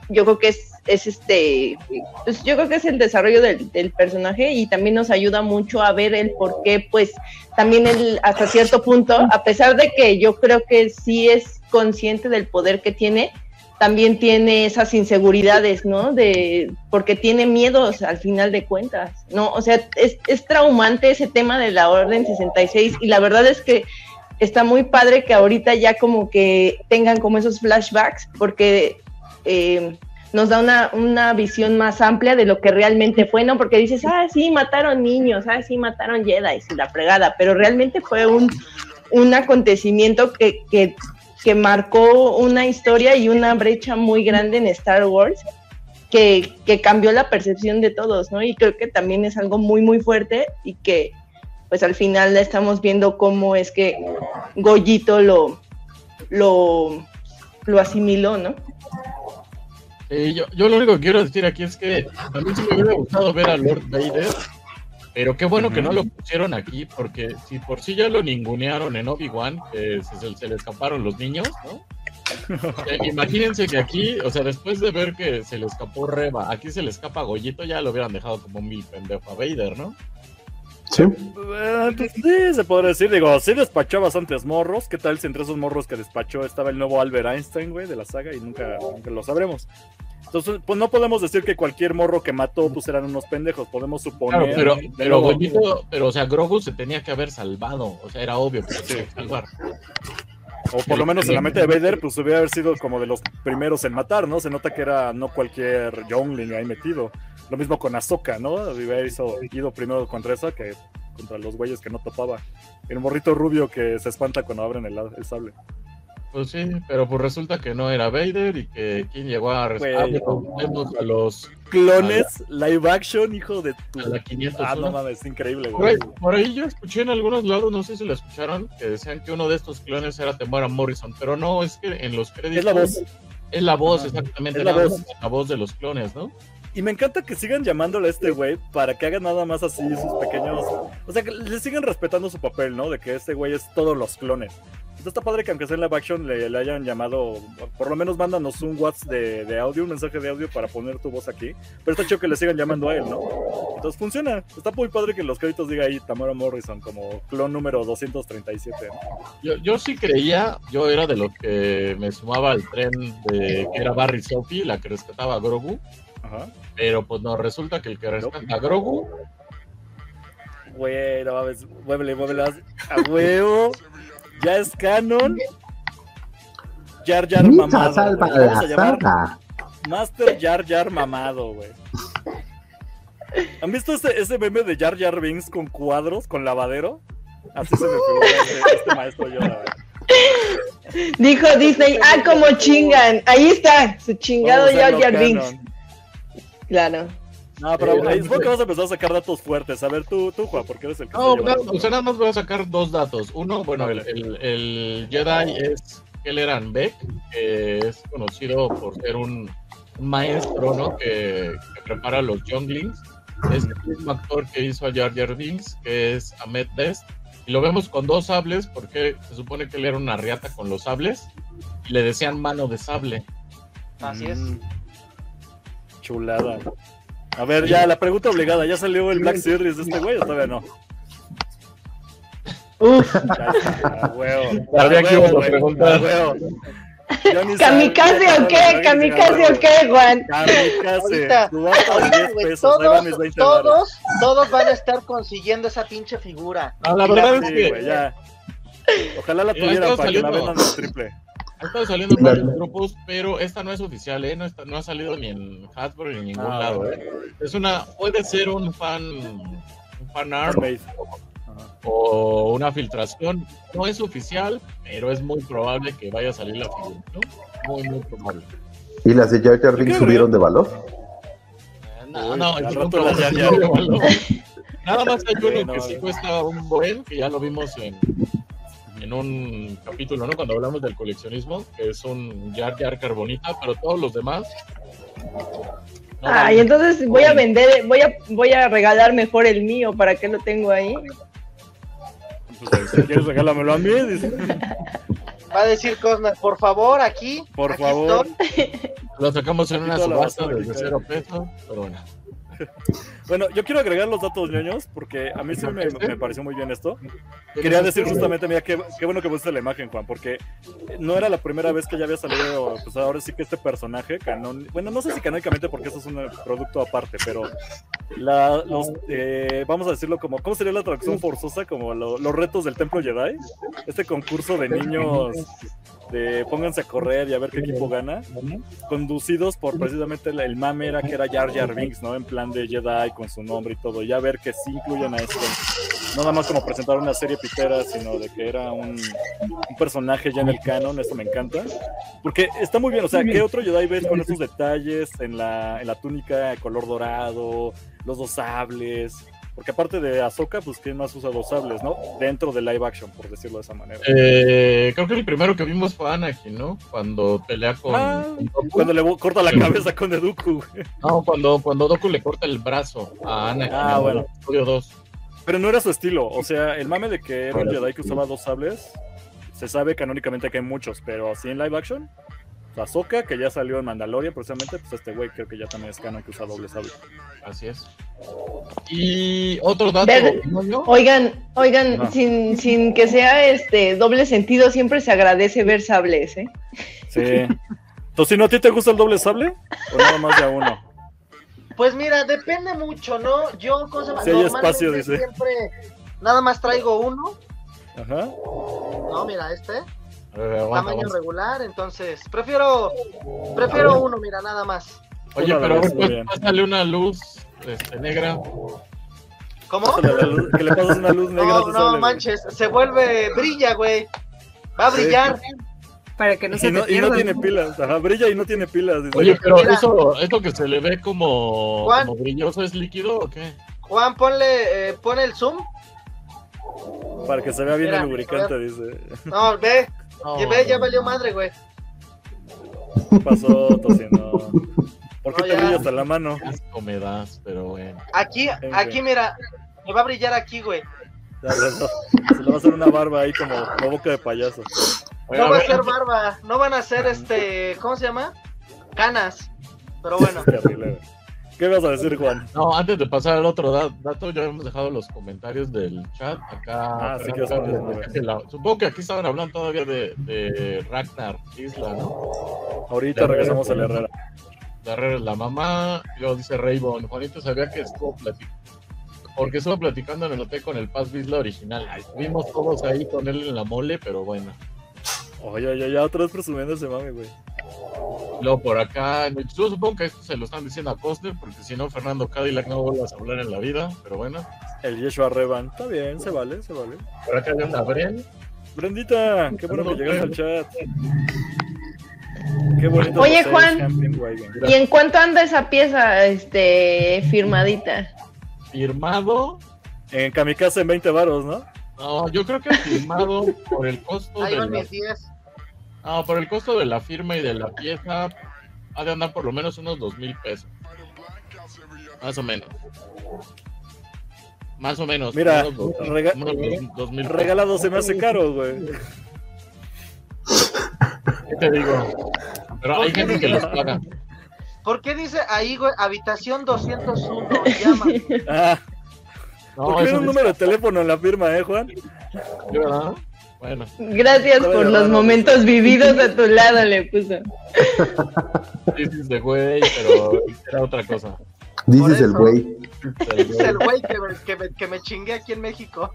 yo creo que es, es este, pues yo creo que es el desarrollo del, del personaje y también nos ayuda mucho a ver el por qué, pues también él hasta cierto punto, a pesar de que yo creo que sí es consciente del poder que tiene, también tiene esas inseguridades, ¿no? De, porque tiene miedos al final de cuentas, ¿no? O sea, es, es traumante ese tema de la Orden 66 y la verdad es que está muy padre que ahorita ya como que tengan como esos flashbacks porque eh, nos da una, una visión más amplia de lo que realmente fue, ¿no? Porque dices, ah, sí, mataron niños, ah, sí, mataron Jedi y la fregada, pero realmente fue un, un acontecimiento que, que, que marcó una historia y una brecha muy grande en Star Wars. Que, que cambió la percepción de todos, ¿no? Y creo que también es algo muy, muy fuerte y que pues al final estamos viendo cómo es que Goyito lo, lo, lo asimiló, ¿no? Eh, yo, yo lo único que quiero decir aquí es que a mí sí me hubiera gustado ver a Lord Vader, pero qué bueno que no lo pusieron aquí, porque si por sí ya lo ningunearon en Obi-Wan, que se, se- se le escaparon los niños, ¿no? Eh, imagínense que aquí, o sea, después de ver que se le escapó Reba, aquí se le escapa Goyito, ya lo hubieran dejado como un mil pendejo a Vader, ¿no? Sí. Eh, pues, sí, se podría decir. Digo, sí despachó bastantes morros. ¿Qué tal si entre esos morros que despachó estaba el nuevo Albert Einstein, güey, de la saga? Y nunca, nunca lo sabremos. Entonces, pues no podemos decir que cualquier morro que mató, pues eran unos pendejos. Podemos suponer. Claro, pero, pero nuevo, Goyito, pero o sea, Grogu se tenía que haber salvado, o sea, era obvio que se tenía que salvar. O por lo menos en la mente de Vader, pues hubiera haber sido como de los primeros en matar, ¿no? Se nota que era no cualquier Youngling ahí metido. Lo mismo con Ahsoka, ¿no? Hubiera hizo- ido primero contra esa que contra los güeyes que no topaba. El morrito rubio que se espanta cuando abren el, el sable. Pues sí, pero pues resulta que no era Vader y que quien llegó a rescatar a los Clones, live action, hijo de tu. a la 500. Ah, no mames, es increíble, Por ahí, güey. por ahí yo escuché en algunos lados, no sé si lo escucharon, que decían que uno de estos clones era Temora Morrison, pero no, es que en los créditos Es la voz. es la voz, exactamente, Es la voz. la voz de los clones, ¿no? Y me encanta que sigan llamándole a este güey para que haga nada más así sus pequeños. O sea, que le sigan respetando su papel, ¿no? De que este güey es todos los clones. Entonces está padre que aunque sea en live action le, le hayan llamado, por lo menos mándanos un WhatsApp de, de audio, un mensaje de audio para poner tu voz aquí. Pero está chido que le sigan llamando a él, ¿no? Entonces funciona. Está muy padre que en los créditos diga ahí Tamara Morrison como clon número 237. ¿no? Yo, yo sí creía, yo era de los que me sumaba al tren de que era Barry Sophie, la que rescataba a Grogu, Ajá. pero pues no, resulta que el que rescata a Grogu Güey, no mames, muévele, muévele. A huevo. Ya es canon. Jar Jar Misa mamado. salva la saga. Master Jar Jar mamado, güey. ¿Han visto ese, ese meme de Jar Jar Binks con cuadros, con lavadero? Así se me figura este, este maestro Yoda. Dijo Disney, ah, como chingan. Ahí está, su chingado Jar Jar Binks. canon. Claro. No, pero Eh, ahí supongo que vas a empezar a sacar datos fuertes. A ver, tú, tú Juan, porque eres el que No, no, o sea, nada más voy a sacar dos datos. Uno, bueno, el, el, el Jedi es Kelleran Beck, que es conocido por ser un, un maestro, ¿no? Que, que prepara a los Younglings. Es el mismo actor que hizo a Jar Jar Binks, que es Ahmed Best. Y lo vemos con dos sables, porque se supone que él era una riata con los sables. y le decían mano de sable. Así es. Mm. Chulada. A ver, ya, la pregunta obligada. ¿Ya salió el Black Series de este güey o todavía no? Uf, ¿Kamikaze o qué? ¿Kamikaze o qué, Juan? Kamikaze. Ahorita, Subasta de 10 Güey, pesos. Ahí van mis todos, 20 varos. todos, todos van a estar consiguiendo esa pinche figura. No, la Y verdad es que. Ojalá la tuvieran para que la vendan en triple. Ha estado saliendo en varios grupos, pero esta no es oficial, ¿eh? No, está- no ha salido ni en Hasbro ni en ningún Ah, lado. ¿eh? Es una, puede ser un fan, un fan art o una filtración. No es oficial, pero es muy probable que vaya a salir la figura, ¿no? Muy, muy probable. ¿Y las de Jar Jar Binks ¿Qué, subieron de valor? No, Uy, no, al es rato un la ya, ya. valor. Nada más hay uno no, que sí no. cuesta un buen, que ya lo vimos en, en un capítulo, ¿no? Cuando hablamos del coleccionismo, que es un Jar Jar Carbonita, pero todos los demás. no Ay, valen. entonces voy a vender, voy a, voy a regalar mejor el mío, ¿para qué lo tengo ahí? Pues, si quieres, regálamelo a mí. dice. Va a decir Cosner, por favor, aquí. Por aquí favor. estoy. Lo sacamos en una subasta que cero pesos, pero bueno. Bueno, yo quiero agregar los datos ñoños porque a mí sí me, me pareció muy bien esto. Quería decir este- justamente, mira, qué, qué bueno que pusiste la imagen, Juan, porque no era la primera vez que ya había salido, pues ahora sí que este personaje, canon, bueno, no sé si canónicamente porque eso es un producto aparte, pero la, los, eh, vamos a decirlo como, ¿cómo sería la traducción forzosa? Como lo- los retos del Templo Jedi, este concurso de niños de pónganse a correr y a ver qué equipo gana, conducidos por precisamente el, el mame era que era Jar Jar Binks, ¿no? En plan de Jedi con su nombre y todo, ya ver que sí incluyan a esto, no nada más como presentar una serie pitera, sino de que era un, un personaje ya en el canon, eso me encanta, porque está muy bien, o sea, ¿qué otro Jedi ves con esos detalles en la, en la túnica de color dorado, los dos sables? Porque aparte de Ahsoka, pues ¿quién más usa dos sables, no? Dentro de live action, por decirlo de esa manera. Eh, creo que el primero que vimos fue Anakin, ¿no? Cuando pelea con. Ah, con. Cuando le corta la cabeza con Eduku, güey. No, cuando, cuando Doku le corta el brazo a Anakin. Ah, en bueno. el episodio 2. Pero no era su estilo. O sea, el mame de que era un Jedi que usaba dos sables, se sabe canónicamente que hay muchos, pero así en live action, Ahsoka, que ya salió en Mandalorian precisamente, pues este güey creo que ya también es canon que usa doble sable. Así es. Y otro dato. Ver- ¿no, yo? Oigan, oigan, sin, sin que sea este doble sentido, siempre se agradece ver sables, ¿eh? Sí. Entonces, ¿no a ti te gusta el doble sable? ¿O nada más de a uno? Pues mira, depende mucho, ¿no? Yo, cosa Si hay espacio, dice. siempre nada más traigo uno, Ajá. ¿no? Mira, este, ver, aguanta, tamaño aguanta. regular, entonces prefiero prefiero uno, mira, nada más. Oye, Una pero pues, bien. pásale una luz este, negra. ¿Cómo? Luz- Que le pasas una luz negra No, no güey. manches, se vuelve brilla, güey. Va a brillar. Para que no se Y no, te y no tiene pilas. Ajá, brilla y no tiene pilas. dice. Oye, pero Mira. eso, esto que se le ve como, Juan. como brilloso, ¿es líquido o qué? Juan, ponle, eh, pon el zoom. Para que se vea bien Mira, el lubricante, dice. No, ve, No, ya ve, ya valió madre, güey. ¿Qué pasó, Tocino? ¿Por qué No, te ya. brilla hasta la mano? Asco me das, pero bueno. Aquí, aquí, mira, me va a brillar aquí, güey. Ya, ya, ya. Se le va a hacer una barba ahí como, como boca de payaso. Oiga, No va a ser barba, no van a ser este, ¿cómo se llama? Canas. Pero bueno. ¿Qué vas a decir, Juan? No, antes de pasar al otro da- dato, ya hemos dejado los comentarios del chat. Acá. Ah, sí, que la- Supongo que aquí estaban hablando todavía de, de Ragnar Isla, ¿no? Ahorita regresamos a la Herrera. De Herrera es la mamá. Y luego dice Raybon. Juanito sabía que estuvo platicando. Porque estuvo platicando en el hotel con el Paz Vizla original. Estuvimos todos ahí con él en la mole, pero bueno. Oye, ya, ya, otra vez presumiendo ese mami, güey. Luego por acá, yo supongo que esto se lo están diciendo a Costner, porque si no, Fernando Cadillac no vuelvas a hablar en la vida, pero bueno. El Yeshua Revan. Está bien, se vale, se vale. Por acá hay una Bren. Brendita, qué bueno que llegaste al chat. Qué bonito. Oye, Juan. ¿Y en cuánto anda esa pieza este firmadita? Firmado, En Kamikaze en 20 varos, ¿no? no, yo creo que firmado por el costo ahí de van la, mis 10. No, por el costo de la firma y de la pieza, ha de andar por lo menos unos dos mil pesos. Más o menos. Más o menos. Mira, unos dos- rega- unos dos- dos mil pesos. Regalado se me hace caro, güey. ¿Qué te digo? Pero hay gente que los paga. ¿Por qué dice ahí, güey, habitación 201? Llama. Ah, No, ¿Por qué un número de teléfono en la firma, eh, Juan? ¿Sí, verdad? Bueno, Gracias por los ¿no? momentos vividos a tu lado, le puso. dices de güey, pero era otra cosa. Dices el güey. El Es el güey que me, que, me, que me chingué aquí en México.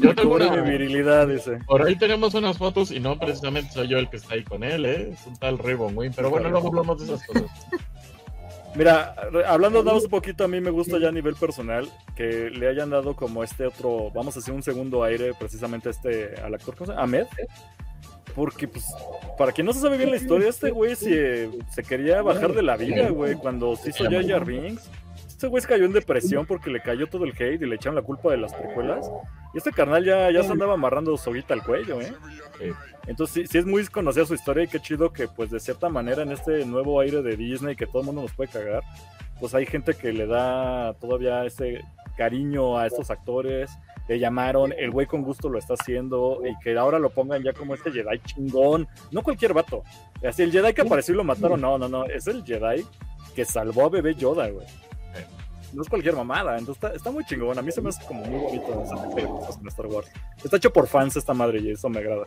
Yo tengo mi una- virilidad, dice. Por ahí tenemos unas fotos y no precisamente soy yo el que está ahí con él, ¿eh? Es un tal Ribbon Wing. Pero bueno, luego hablamos de esas cosas. Mira, hablando nada más un poquito, a mí me gusta ya a nivel personal que le hayan dado como este otro, vamos a decir, un segundo aire precisamente a este, al actor, ¿cómo se llama? Ahmed. Porque, pues, para quien no se sabe bien la historia, este güey se, se quería bajar de la vida, güey, cuando se hizo Jar Binks. Este güey se cayó en depresión porque le cayó todo el hate y le echaron la culpa de las precuelas. Y este carnal ya, ya se andaba amarrando soguita al cuello, ¿eh? Sí. Entonces sí, sí es muy conocida su historia y qué chido que pues de cierta manera en este nuevo aire de Disney que todo el mundo nos puede cagar, pues hay gente que le da todavía ese cariño a estos actores, le llamaron, el güey con gusto lo está haciendo y que ahora lo pongan ya como este Jedi chingón, no cualquier vato, así el Jedi que apareció y lo mataron, no, no, no, es el Jedi que salvó a bebé Yoda, güey. No es cualquier mamada, entonces está, está muy chingón. A mí se me hace como muy bonito en Star Wars. Está hecho por fans esta madre y eso me agrada.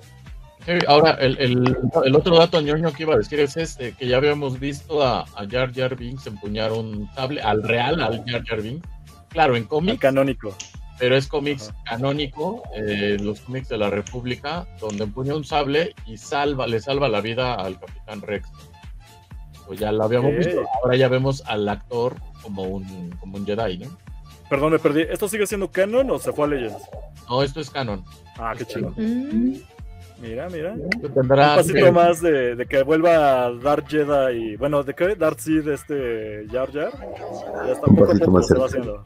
Sí, ahora, el, el, el otro dato ñoño que iba a decir es este, que ya habíamos visto a, a Jar Jar Binks empuñar un sable al real, al Jar Jar Binks. Claro, en cómics, canónico. pero es cómics canónico, eh, los cómics de la República, donde empuña un sable y salva, le salva la vida al Capitán Rex. Pues ya lo habíamos visto, ahora ya vemos al actor como un, como un Jedi, ¿no? Perdón, me perdí. ¿Esto sigue siendo canon o se fue a Legends? No, esto es canon. Ah, qué chido. Mm. Mira, mira. Tendrá Un pasito que- más de, de que vuelva Darth Jedi y bueno, de que Darth Sid este Jar Jar. Ya está Un poco a se va haciendo.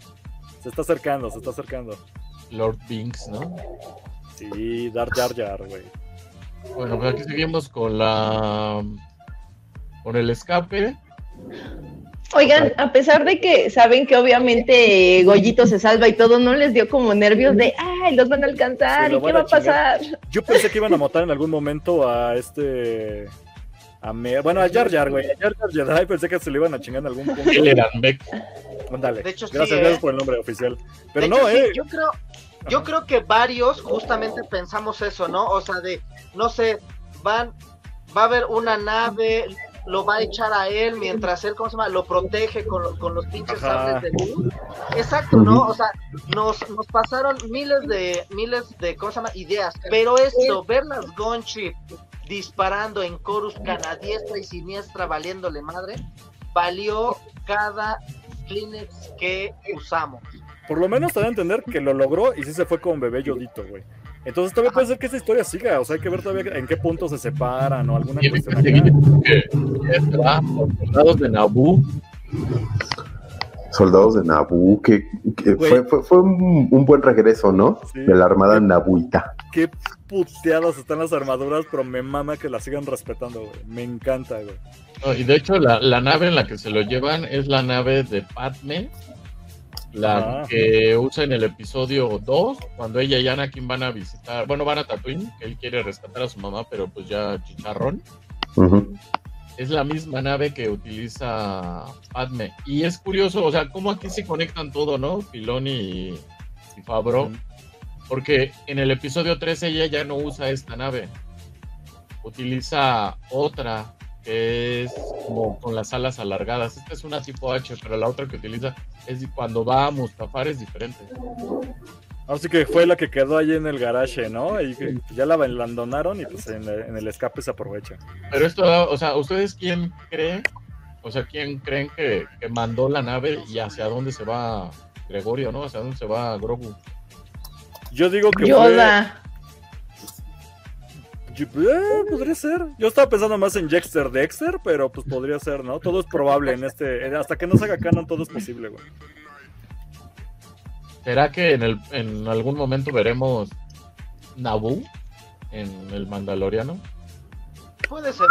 Se está acercando, se está acercando. Lord Binks, ¿no? Sí, Darth Jar Jar, güey. Bueno, pues aquí seguimos con la con el escape. Oigan, a pesar de que saben que obviamente Goyito se salva y todo, ¿no les dio como nervios de, ay, los van a alcanzar Sí, lo y qué a va a pasar? Yo pensé que iban a matar en algún momento a este. A Me- bueno, a Jar Jar, güey. A Jar Jar Jedi pensé que se le iban a chingar en algún punto. El Eranbeck. Ándale. De hecho, sí, gracias, ¿eh? gracias por el nombre oficial. Pero De no, hecho, sí, eh. yo creo, yo creo que varios justamente pensamos eso, ¿no? O sea, de, no sé, van, va a haber una nave, lo va a echar a él mientras él, ¿cómo se llama? Lo protege con, los- con los pinches Ajá. sables de luz. Exacto, ¿no? O sea, nos, nos pasaron miles de, miles de, ¿cómo se llama? Ideas. Pero esto, ver las Gunship disparando en Chorus a diestra y siniestra, valiéndole madre, valió cada Kleenex que usamos. Por lo menos te da a entender que lo logró y sí se fue con bebé Yodito, güey. Entonces todavía puede ser que esa historia siga, o sea, hay que ver todavía en qué punto se separan o alguna cuestión por soldados de Naboo. Soldados de Naboo, que, que fue, fue, fue un, un buen regreso, ¿no? Sí. De la armada nabuita. Qué puteadas están las armaduras, pero me mama que las sigan respetando, güey. Me encanta, güey. No, y de hecho, la, la nave en la que se lo llevan es la nave de Padme, la Ah. que usa en el episodio 2, cuando ella y Anakin van a visitar, bueno, van a Tatooine, que él quiere rescatar a su mamá, pero pues ya chicharrón. Es la misma nave que utiliza Padme. Y es curioso, o sea, cómo aquí se conectan todo, ¿no? Filoni y, y Favreau. Porque en el episodio 3 ella ya no usa esta nave. Utiliza otra que es como con las alas alargadas. Esta es una tipo H, pero la otra que utiliza es cuando va a Mustafar es diferente. Así que fue la que quedó ahí en el garage, ¿no? Y que ya la abandonaron y pues en, el- en el escape se aprovecha. Pero esto, o sea, ¿ustedes quién creen? O sea, ¿quién creen que, que mandó la nave y hacia dónde se va Gregorio, no? ¿Hacia dónde se va Grogu? Yo digo que Yoda. Eh, podría ser. Yo estaba pensando más en Dexter Dexter, pero pues podría ser, ¿no? Todo es probable en este... Hasta que no se haga canon todo es posible, güey. ¿Será que en, el, en algún momento veremos Naboo en el Mandaloriano? Puede ser.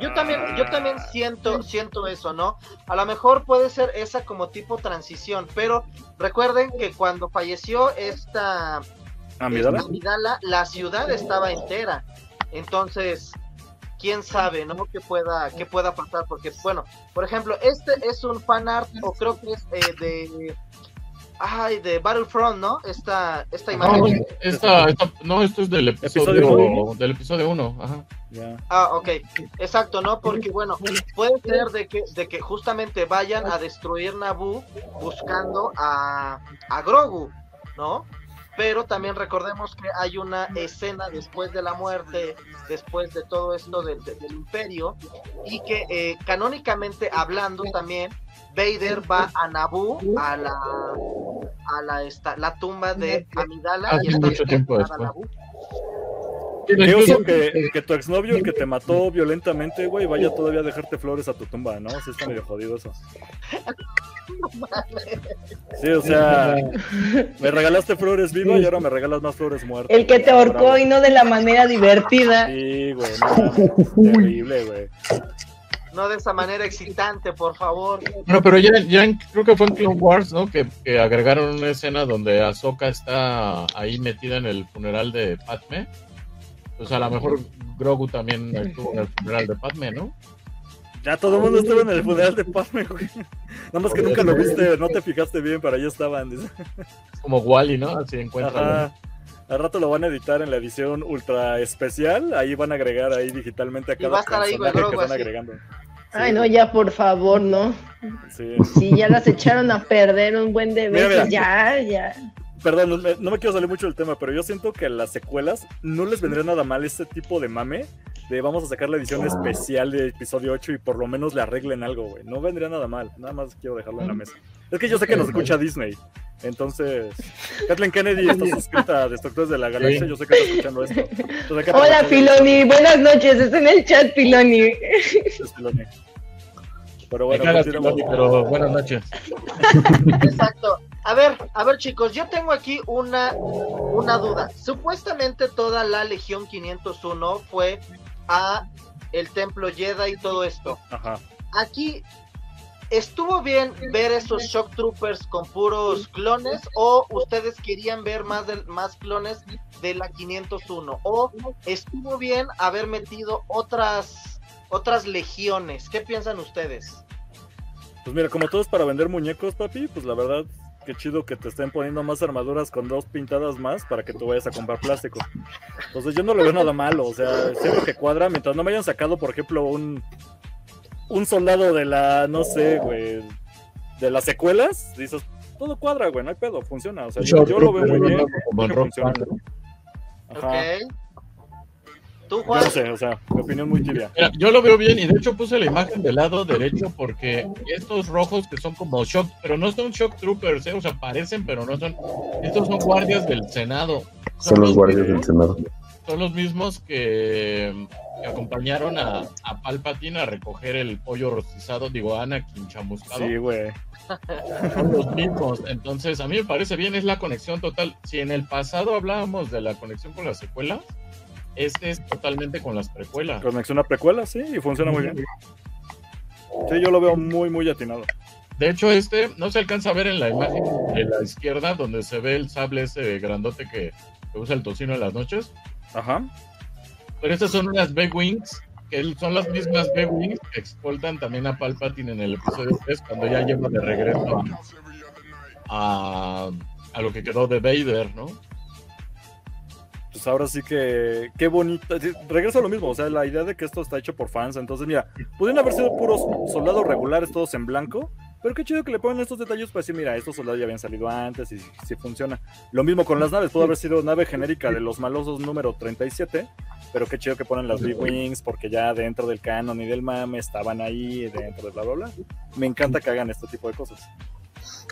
Yo también, yo también siento, siento eso, ¿no? A lo mejor puede ser esa como tipo transición, pero recuerden que cuando falleció esta Amidala. esta Amidala, la ciudad estaba entera. Entonces, quién sabe, ¿no? Que pueda, que pueda pasar, porque, bueno, por ejemplo, este es un fan art, o creo que es eh, de, ay, de Battlefront, ¿no? Esta, esta No, imagen. esta- esta- no, esto es del episodio, ¿Episodio del episodio 1. Ajá. Ya. Ah, ok, exacto, ¿no? Porque bueno, puede ser de que, de que justamente vayan a destruir Naboo buscando a, a Grogu, ¿no? Pero también recordemos que hay una escena después de la muerte, después de todo esto del, imperio, y que eh, canónicamente hablando también, Vader va a Naboo, a la, a la, esta, la tumba de Amidala, y está. Naboo. Qué oso que, que tu exnovio, el que te mató violentamente, güey, vaya todavía a dejarte flores a tu tumba, ¿no? Sí está medio jodido eso. Sí, o sea, me regalaste flores viva y ahora me regalas más flores muertas. El que te ahorcó y no de la manera divertida. Sí, güey, no, terrible, güey. No de esa manera excitante, por favor. Bueno, pero ya, ya en- creo que fue en Clone Wars, ¿no? Que, que agregaron una escena donde Ahsoka está ahí metida en el funeral de Padme. Pues a lo mejor Grogu también estuvo en el funeral de Padme, ¿no? Ya todo el mundo estuvo en el funeral de Padme, güey. Nada más que nunca lo viste, no te fijaste bien, pero ahí estaban. Como Wally, ¿no? Así encuentra. Ajá. Al rato lo van a editar en la edición ultra especial, ahí van a agregar ahí digitalmente a Y va a cada ahí, personaje que Grogu, van así. agregando. Ay, no, ya por favor, no. Sí. Si ya las echaron a perder un buen de Mira, veces, mira. ya, ya. Perdón, no me, no me quiero salir mucho del tema, pero yo siento que a las secuelas no les vendría nada mal este tipo de mame de vamos a sacar la edición especial de episodio 8 y por lo menos le arreglen algo, güey. No vendría nada mal, nada más quiero dejarlo en la mesa. Es que yo sé que nos escucha Disney, entonces Kathleen Kennedy está suscrita a Destructores de la Galaxia, Sí. yo sé que está escuchando esto. Entonces, Hola, Filoni. Buenas noches. Está en el chat, Filoni. Es Filoni. Pero Me bueno, cagas. Filoni, pero buenas noches. Exacto. A ver, a ver chicos, yo tengo aquí una, una duda. Supuestamente toda la Legión 501 fue a el Templo Jedi y todo esto. Ajá. Aquí estuvo bien ver esos Shock Troopers con puros clones o ustedes querían ver más de, más clones de la 501 o estuvo bien haber metido otras otras legiones. ¿Qué piensan ustedes? Pues mira, como todo es para vender muñecos, papi, pues la verdad, qué chido que te estén poniendo más armaduras con dos pintadas más para que tú vayas a comprar plástico. Entonces yo no le veo nada malo, o sea, siento que cuadra, mientras no me hayan sacado, por ejemplo, un, un soldado de la, no sé, güey, de las secuelas, dices, todo cuadra, güey, no hay pedo, funciona, o sea, yo, yo lo veo muy bien. Funciona. Ajá. Ok. ¿Tú, Yo Juan? no sé, o sea, mi opinión muy tibia. Mira, yo lo veo bien y de hecho puse la imagen del lado derecho porque estos rojos que son como shock, pero no son shock troopers, ¿eh? o sea, parecen, pero no son. Estos son guardias del Senado. Son los guardias que- del Senado. Son los mismos que, que acompañaron a, a Palpatine a recoger el pollo rostizado, digo, a Anakin chamuscado. Sí, güey. Son los mismos. Entonces, a mí me parece bien, es la conexión total. Si en el pasado hablábamos de la conexión con la secuela, este es totalmente con las precuelas. Conexión a precuela, sí, y funciona muy bien. Sí, yo lo veo muy, muy atinado. De hecho, este no se alcanza a ver en la imagen de la izquierda, donde se ve el sable ese grandote que, que usa el tocino en las noches. Ajá. Pero estas son unas B-Wings, que son las mismas B-Wings que expultan también a Palpatine en el episodio 3, cuando ya lleva de regreso a, a lo que quedó de Vader, ¿no? Pues ahora sí que qué bonita. sí, Regreso a lo mismo, o sea, la idea de que esto está hecho por fans. Entonces, mira, pudieron haber sido puros soldados regulares, todos en blanco. Pero qué chido que le ponen estos detalles para decir, mira, estos soldados ya habían salido antes y si funciona. Lo mismo con las naves, pudo haber sido nave genérica de los malosos número 37, pero qué chido que ponen las B-Wings porque ya dentro del canon y del mame estaban ahí, dentro de bla, bla, bla. Me encanta que hagan este tipo de cosas.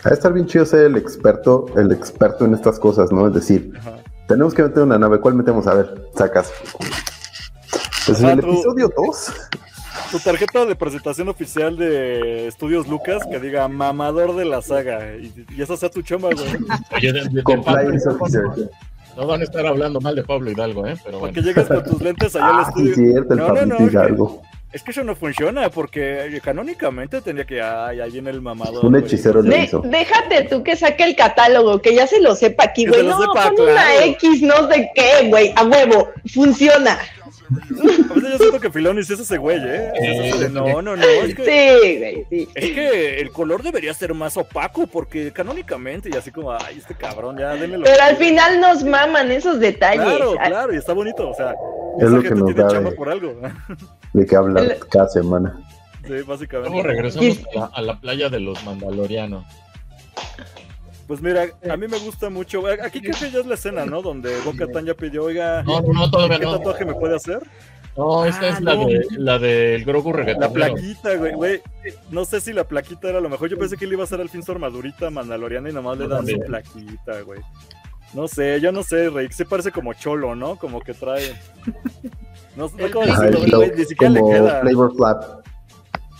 A estar bien chido ser el experto, el experto en estas cosas, ¿no? Es decir, Ajá. Tenemos que meter una nave, ¿cuál metemos? A ver, sacas. Pues en Ah, el episodio 2, Tu tarjeta de presentación oficial de Estudios Lucas que diga mamador de la saga y, y esa sea tu chamba, güey. Oye, de- de- de Compliance Pablo, Officer. no van a estar hablando mal de Pablo Hidalgo, ¿eh? Pero Para bueno. que llegues con tus lentes allá al Ah, sí, estudio. cierto, el No, no, no, Pablito es que- Hidalgo. Es que eso no funciona porque canónicamente tendría que. Ay, ahí viene el mamador. Un hechicero De- hizo. déjate tú que saque el catálogo, que ya se lo sepa aquí, güey. se lo No, sepa, pon una claro. X, no sé qué, güey. A huevo, funciona. Yo siento que Filonis es ese güey, ¿eh? Es ese de, no, no, no. Es que, Sí, güey, sí. es que el color debería ser más opaco porque canónicamente, y así como, ay, este cabrón, ya denle lo Pero que al quiere". final nos maman esos detalles. Claro, claro, y está bonito, o sea, Es esa lo que gente nos tiene da chamba de- por algo. de que hablar El- cada semana. Sí, básicamente. Luego regresamos a la, a la playa de los mandalorianos. Pues mira, a mí me gusta mucho. Aquí creo que ya es la escena, ¿no? Donde Boca Tan ya pidió, oiga, No, no, no, todavía ¿qué no. tatuaje me puede hacer? No, esta Ah, es la, no. de, la del Grogu La reggaetonero. plaquita, güey, güey. No sé si la plaquita era lo mejor. Yo pensé que le iba a hacer al fin su armadurita mandaloriana y nomás le dan su plaquita, güey. No sé, yo no sé, Rey. Se parece como cholo, ¿no? Como que trae. No, no flow, ni siquiera le como queda. Flavor Flap.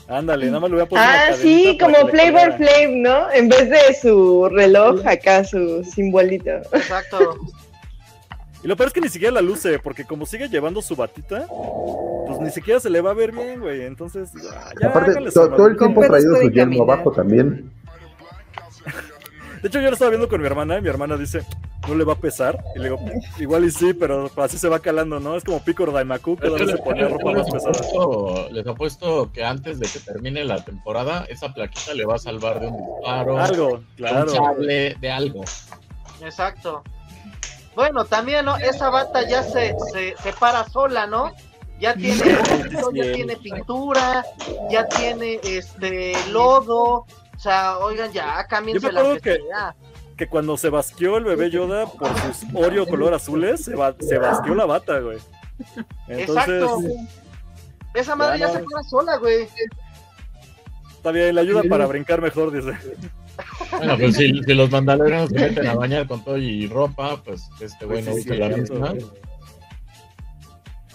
Ándale, nada más le voy a poner. Ah, sí, como Flavor. Flav, ¿no? En vez de su reloj, acá su simbolito. Exacto. Y lo peor es que ni siquiera la luce, porque como sigue llevando su batita, pues ni siquiera se le va a ver bien, güey. Entonces, ah, ya, Aparte, todo el tiempo ha traído su caminar. abajo también. De hecho, yo lo estaba viendo con mi hermana y mi hermana dice, ¿no le va a pesar? Y le digo, igual y sí, pero así se va calando, ¿no? Es como Picor Daimaku, que ahora se les, ponía ropa más pesada. apuesto, les apuesto que antes de que termine la temporada, esa plaquita le va a salvar de un disparo, Algo, de un claro. sable, de algo. Exacto. Bueno, también, ¿no? Esa bata ya se, se, se para sola, ¿no? Ya tiene ya tiene pintura, ya tiene este lodo. O sea, oigan, ya cámbiense Yo me la acuerdo que-. Que cuando se basqueó el bebé Yoda por sus Oreo color azules, se, ba- se basqueó la bata, güey. Entonces, Exacto. Esa madre Ya ya no. se para sola, güey. está bien, la ayuda para brincar mejor, dice. Bueno, pues si, si los mandalorianos se meten a bañar con todo y ropa, pues este güey no Pues usa la misma. güey.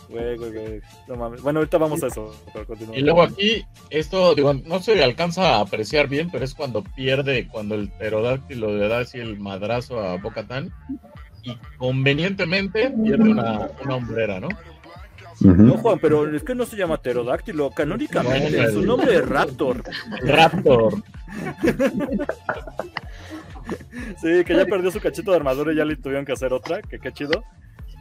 Güey, güey. No mames. Bueno, ahorita vamos a eso. pero. Y luego aquí, esto, digo, no se alcanza a apreciar bien, pero es cuando pierde, cuando el pterodáctilo le da así el madrazo a Bocatán y convenientemente pierde una, una hombrera, ¿no? No. Juan, pero es que no se llama pterodáctilo. Canónicamente, No, su nombre es Raptor. Raptor. Sí, que ya perdió su cachito de armadura y ya le tuvieron que hacer otra, que qué chido.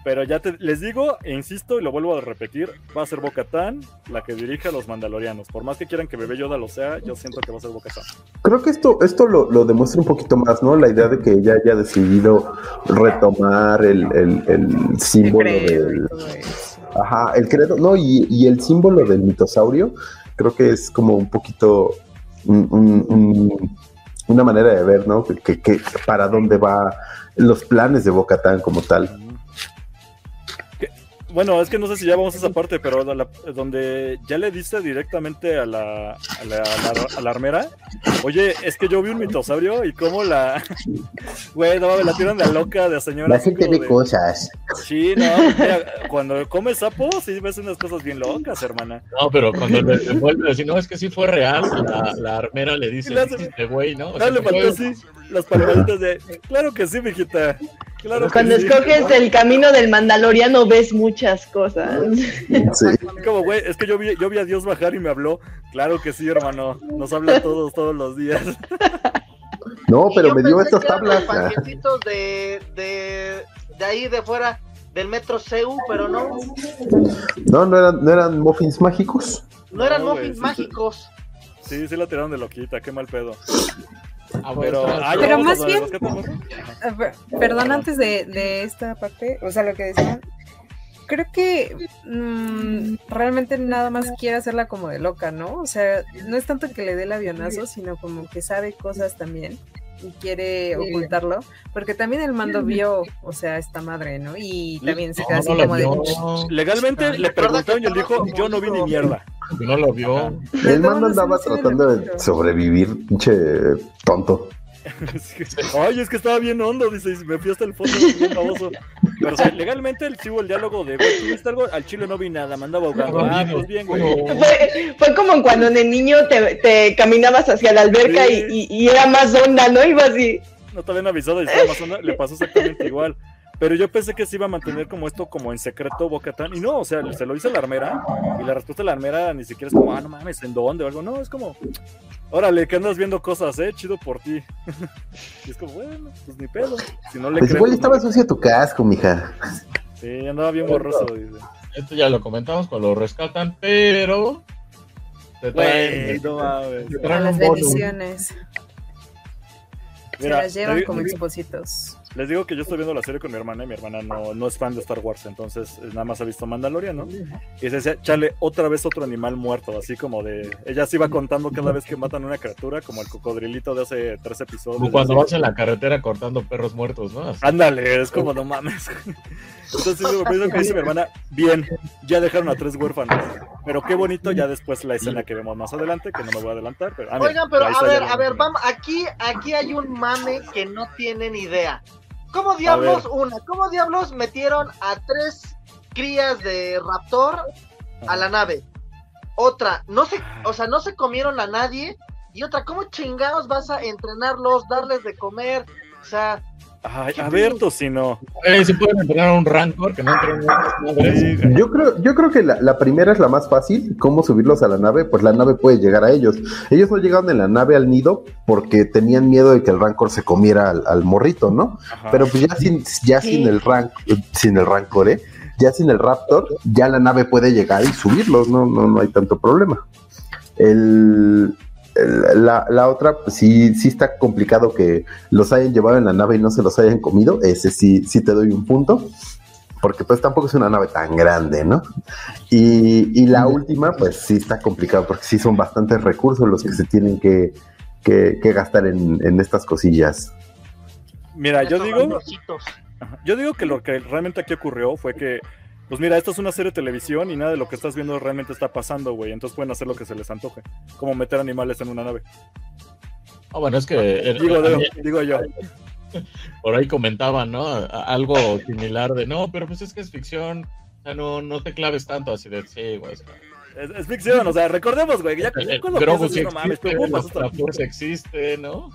Pero ya te, les digo, e insisto y lo vuelvo a repetir, va a ser Bocatán la que dirige a los mandalorianos. Por más que quieran que Bebé Yoda lo sea, yo siento que va a ser Bocatán. Creo que esto, esto lo, lo demuestra un poquito más, ¿no? La idea de que ella haya decidido retomar el, el, el símbolo del. Ajá, el credo, no, y, y el símbolo del mitosaurio, creo que es como un poquito un- un- un- una manera de ver, ¿no? Que, que- que para dónde va los planes de Bocatán como tal. Bueno, es que no sé si ya vamos a esa parte, pero la- donde ya le diste directamente a la, a la, a la- a la armera, oye, es que yo vi un mitosaurio y cómo la, güey, no, me la tiran de loca de señora. La así gente ve de- cosas. Sí, no, mira, cuando comes sapo, sí ves unas cosas bien locas, hermana. No, pero cuando le le vuelve a decir, no, es que sí fue real, la, la armera le dice, este güey, ¿no? O sea, le fue- faltó así las palmaditas de, claro que sí, mijita. Claro que Cuando sí. escoges el camino del mandaloriano ves muchas cosas. Sí. Como, güey, es que yo vi, yo vi a Dios bajar y me habló. Claro que sí, hermano. Nos habla a todos, todos los días. No, pero me dio estas tablas. los panquecitos de, de, de ahí de fuera del metro CEU, pero no, No, no eran, no eran muffins mágicos. no eran No, muffins sí, sí. mágicos. Sí, sí la tiraron de loquita, qué mal pedo. Ah, Pero, ah, a más bien- Perdón, antes de, de esta parte, o sea, lo que decían, creo que mm, realmente nada más quiere hacerla como de loca, ¿no? O sea, no es tanto que le dé el avionazo, sino como que sabe cosas también y quiere ocultarlo, porque también el mando vio, o sea, esta madre, ¿no? Y también se no, queda así no como de... Legalmente le preguntaron y él dijo, yo no vi ni mierda. No lo vio. Ajá. El mando andaba tratando de sobrevivir, pinche tonto. Ay, es que estaba bien hondo, dice, y me fui hasta el fondo, bien baboso. Pero o sea, legalmente el chivo el diálogo de, güey, ¿tú viste algo? Al chile no vi nada, me andaba ahogando. Ah, pues bien, güey. Fue, fue como cuando de niño te, te caminabas hacia la alberca Sí. y, y- y era más onda, ¿no? Iba así. no te habían avisado y estaba más onda, le pasó exactamente igual. Pero yo pensé que se iba a mantener como esto, como en secreto Bocatán. Y no, o sea, se lo hizo la armera. Y la respuesta de la armera ni siquiera es como, ah, no mames, ¿en dónde? O algo. No, es como, órale, que andas viendo cosas, eh, chido por ti. y es como, bueno, pues ni pedo. Si no le Pues igual estaba no sucio tu casco, mija. Sí, andaba bien borroso. dice. esto ya lo comentamos cuando lo rescatan, pero te traen, Güey, no mames. te traen las bendiciones. Se las llevan como expositos. Les digo que yo estoy viendo la serie con mi hermana y mi hermana no, no es fan de Star Wars, entonces eh, nada más ha visto Mandalorian, ¿no? Y se decía, chale, otra vez otro animal muerto, así como de... Ella se iba contando cada vez que matan una criatura, como el cocodrilito de hace tres episodios. Como cuando vas en la carretera cortando perros muertos, ¿no? Así. Ándale, es como no mames. Entonces lo primero que dice mi hermana, bien, ya dejaron a tres huérfanos. Pero qué bonito ya después la escena que vemos más adelante, que no me voy a adelantar. Pero, ah, mira, Oigan, pero a ver, a ver, vamos, aquí, aquí hay un mame que no tienen idea. ¿Cómo diablos, una, cómo diablos metieron a tres crías de raptor a la nave? Otra, no se, o sea, no se comieron a nadie. Y otra, ¿cómo chingados vas a entrenarlos, darles de comer? O sea, Ay, a ver, Tocino. Eh, si pueden entrenar a un rancor que no güey. Yo creo, yo creo que la, la primera es la más fácil, cómo subirlos a la nave, pues la nave puede llegar a ellos. Ellos no llegaron en la nave al nido porque tenían miedo de que el rancor se comiera al, al morrito, ¿no? Ajá. Pero pues ya sin, ya Sí. sin el rank, sin el rancor, ¿eh? Ya sin el raptor, ya la nave puede llegar y subirlos, no, no, no hay tanto problema. El- la, la otra, pues sí, sí está complicado que los hayan llevado en la nave y no se los hayan comido. Ese sí, sí te doy un punto. Porque pues tampoco es una nave tan grande, ¿no? Y, y la última, pues sí está complicado, porque sí son bastantes recursos los que se tienen que, que- que gastar en, en estas cosillas. Mira, yo digo. Yo digo que lo que realmente aquí ocurrió fue que, pues mira, esto es una serie de televisión y nada de lo que estás viendo realmente está pasando, güey. Entonces pueden hacer lo que se les antoje, como meter animales en una nave. Ah, bueno, es que Digo, yo. por ahí comentaban, ¿no? Algo similar de, no, pero pues es que es ficción. O sea, no, no te claves tanto así de, sí, güey. Es, es ficción, o sea, recordemos, güey. Ya, ya cuando piensas, sí no mames, pero la fuerza existe, ¿no?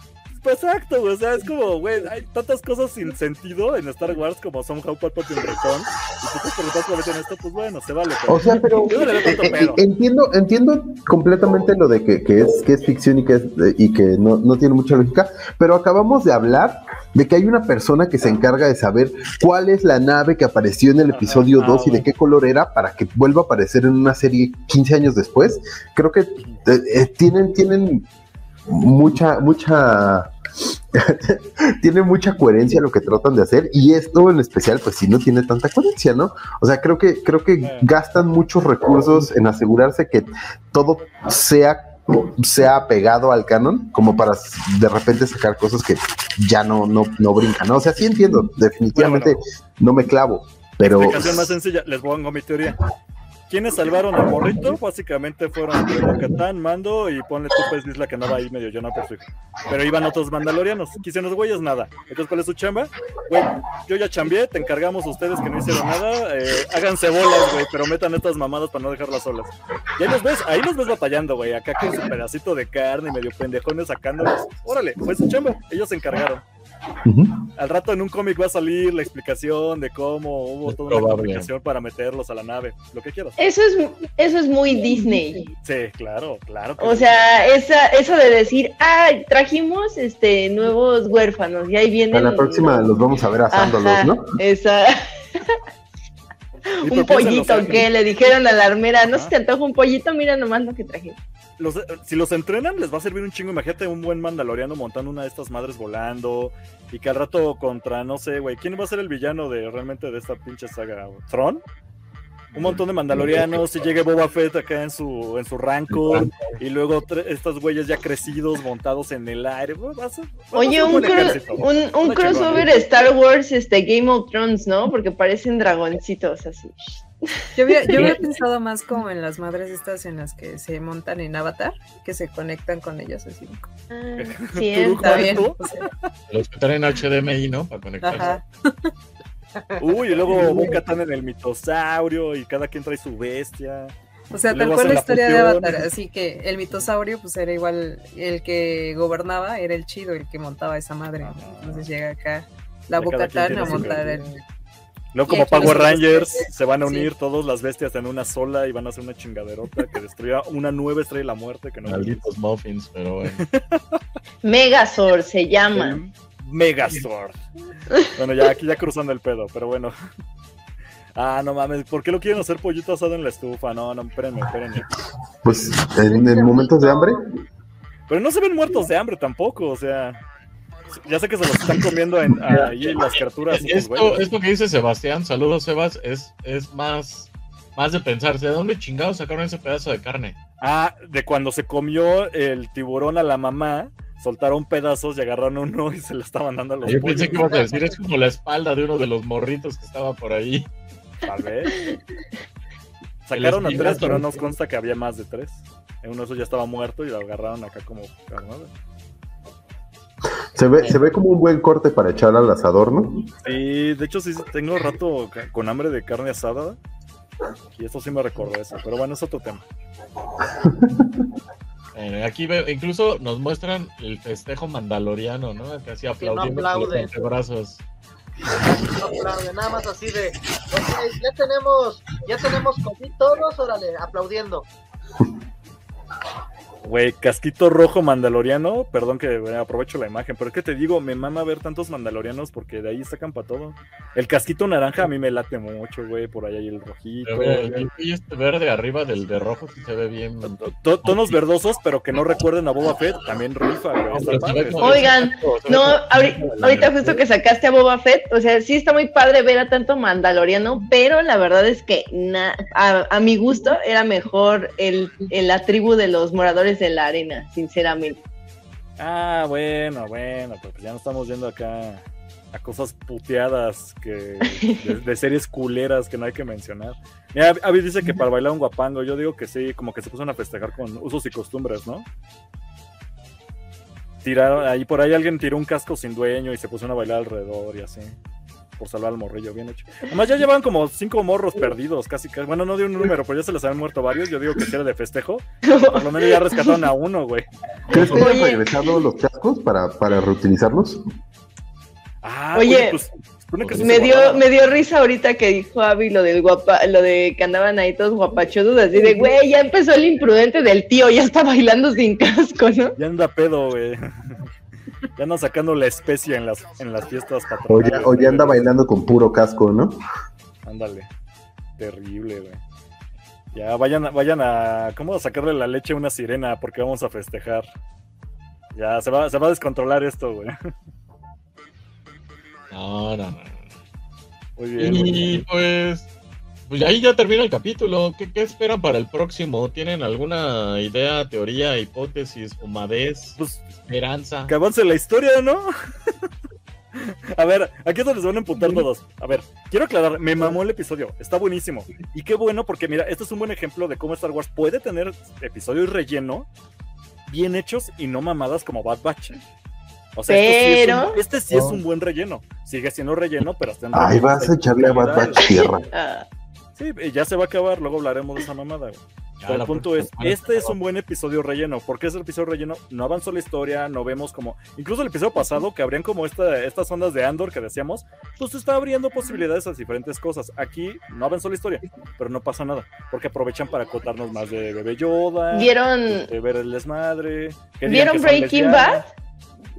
Exacto, güey. O sea, es como, güey, hay tantas cosas sin sentido en Star Wars como Somehow Palpatine Return. Y tú te preguntas por qué en esto, pues bueno, se vale. Pero... O sea, pero eh, eh, entiendo, entiendo completamente lo de que, que es, que es ficción y que, es, eh, y que no, no tiene mucha lógica, pero acabamos de hablar de que hay una persona que se encarga de saber cuál es la nave que apareció en el episodio ah, 2 y de qué color era para que vuelva a aparecer en una serie 15 años después. Creo que eh, eh, tienen, tienen mucha, mucha tiene mucha coherencia lo que tratan de hacer y esto en especial pues sí no tiene tanta coherencia, ¿no? O sea, creo que creo que Eh. gastan muchos recursos en asegurarse que todo sea sea pegado al canon como para de repente sacar cosas que ya no no no brincan, ¿no? O sea, sí entiendo, definitivamente Bueno, no me clavo, pero Explicación más sencilla, les pongo mi teoría. ¿Quiénes salvaron al morrito? Básicamente fueron Bo-Katan, Mando y ponle tú pues Isla que andaba ahí medio no por su hijo. Pero iban otros mandalorianos. Quisieron los güeyes nada. Entonces, ¿cuál es su chamba? Güey, yo ya chambeé, te encargamos a ustedes que no hicieron nada. eh, háganse bolas, güey, pero metan estas mamadas para no dejarlas solas. Y ahí los ves, ahí los ves batallando, güey. Acá con su pedacito de carne y medio pendejones sacándolos. Órale, fue su chamba. Ellos se encargaron. Al rato en un cómic va a salir la explicación de cómo hubo Es toda una probable. complicación para meterlos a la nave, lo que quieras. Eso es, eso es muy Disney. Sí, claro, claro. O sí. sea, esa, eso de decir, ah, trajimos este nuevos huérfanos y ahí vienen. a la próxima los vamos a ver asándolos, Ajá, ¿no? Esa, un pollito que le dijeron a la armera, no Ajá. se te antoja un pollito, mira nomás lo que traje. Los- si los entrenan, les va a servir un chingo. Imagínate un buen mandaloriano montando una de estas madres volando y que al rato contra, no sé, güey, ¿quién va a ser el villano de realmente de esta pinche saga? ¿Tron? Un montón de mandalorianos y llegue Boba Fett acá en su, en su rancor y luego estos güeyes ya crecidos montados en el aire. Va a ser- va a Oye, ser un, ejército. un, crossover chingón. Star Wars, este Game of Thrones, ¿no? Porque parecen dragoncitos así. Yo había, yo había pensado más como en las madres estas en las que se montan en Avatar, que se conectan con ellas así. Ah, cierto. Está bien. O sea, Los que traen HDMI, ¿no? Para conectarse. ajá. Uy, y luego Bo-Katan en el mitosaurio y cada quien trae su bestia. O sea, tal cual la la historia de. Avatar, así que el mitosaurio pues era igual el que gobernaba, era el chido, el que montaba esa madre. Entonces llega acá la tiene a montar el... Luego Y como Power Rangers se van a sí. unir todas las bestias en una sola y van a hacer una chingaderota que destruya una nueva estrella de la muerte que no Malditos muffins, pero bueno. Megazord se llama. Megazord. Bueno, ya aquí ya cruzando el pedo, pero bueno. Ah, no mames, ¿por qué lo quieren hacer pollito asado en la estufa? No, no, espérenme, espérenme. Pues en, en momentos de hambre. Pero no se ven muertos de hambre tampoco, o sea. Ya sé que se los están comiendo en, ahí las criaturas. Esto, esto que dice Sebastián, saludos Sebas, es, es más, más de pensarse, ¿de dónde chingados sacaron ese pedazo de carne? Ah, de cuando se comió el tiburón a la mamá, soltaron pedazos y agarraron uno y se lo estaban dando a los Yo pensé que ibas a decir, es como la espalda de uno de los morritos que estaba por ahí. Tal vez. Sacaron a tres, pero nos consta que había más de tres. Uno de esos ya estaba muerto y lo agarraron acá como carnada. Se ve, se ve como un buen corte para echar al asador, ¿no? Sí, de hecho sí tengo rato con hambre de carne asada. Y esto sí me recordó eso. Pero bueno, es otro tema. Eh, aquí ve- incluso nos muestran el festejo mandaloriano, ¿no? Que así aplaudiendo con los aplaude. antebrazos. No aplaude, nada más así de, ok, ya tenemos, ya tenemos COVID todos, órale, aplaudiendo. Güey, casquito rojo mandaloriano. Perdón que aprovecho la imagen, pero es que te digo, me mama ver tantos mandalorianos porque de ahí sacan para todo. El casquito naranja a mí me late mucho, güey. Por ahí hay el rojito. El este verde arriba del de rojo sí se ve bien. To- Tonos verdosos, pero que no recuerden a Boba Fett, también rifa, güey. Oigan, No, ahorita justo que sacaste a Boba Fett, o sea, sí está muy padre ver a tanto mandaloriano, pero la verdad es que na- a, a mi gusto era mejor el, el- la tribu de los moradores de la arena, sinceramente. Ah, bueno, bueno, pues ya no estamos yendo acá a cosas puteadas que de, de series culeras que no hay que mencionar. Mira, Avi dice que para bailar un guapango, yo digo que sí, como que se pusieron a festejar con usos y costumbres, ¿no? Tiraron, ahí por ahí alguien tiró un casco sin dueño y se pusieron a bailar alrededor y así. Por salvar al morrillo, bien hecho. Además ya llevan como cinco morros perdidos, casi, casi. Bueno, no de un número, pero ya se les habían muerto varios. Yo digo que si era de festejo. Por lo menos ya rescataron a uno, güey. ¿Crees que hayan regresado los chascos para, para reutilizarlos? Ah, Oye, pues, Me dio, me dio risa ahorita que dijo Abby lo del guapa, lo de que andaban ahí todos guapachudos, así de güey, ya empezó el imprudente del tío, ya está bailando sin casco, ¿no? Ya anda pedo, güey. Ya anda sacando la especie en las, en las fiestas O patronales. ya, o ya anda bailando con puro casco, ¿no? Ándale. Terrible, güey. Ya vayan, a- vayan a. ¿Cómo a sacarle la leche a una sirena? Porque vamos a festejar. Ya se va, se va a descontrolar esto, güey. No, no, no. Muy bien. muy Y bien. pues, pues ahí ya termina el capítulo. ¿Qué, qué esperan para el próximo? ¿Tienen alguna idea, teoría, hipótesis, fumadez, Pues esperanza? que avance la historia, ¿no? A ver, aquí es donde se van a emputar todos. A ver, quiero aclarar, me mamó el episodio, está buenísimo. Y qué bueno, porque mira, este es un buen ejemplo de cómo Star Wars puede tener episodios relleno, bien hechos y no mamadas como Bad Batch. O sea, sí es un- Pero- este sí es un buen relleno. Sigue siendo relleno, pero está en relleno vas a echarle a Bad. Batch tierra. Sí, ya se va a acabar, luego hablaremos de esa mamada. güey. Ya, el punto es, este es un buen episodio relleno. porque es el episodio relleno? No avanzó la historia, no vemos como... Incluso el episodio pasado, que abrían como esta, estas ondas de Andor que decíamos, pues está abriendo posibilidades a diferentes cosas. Aquí no avanzó la historia, pero no pasa nada, porque aprovechan para acotarnos más de Bebé Yoda, ¿Vieron, de ver el desmadre. ¿vieron Breaking. Bad?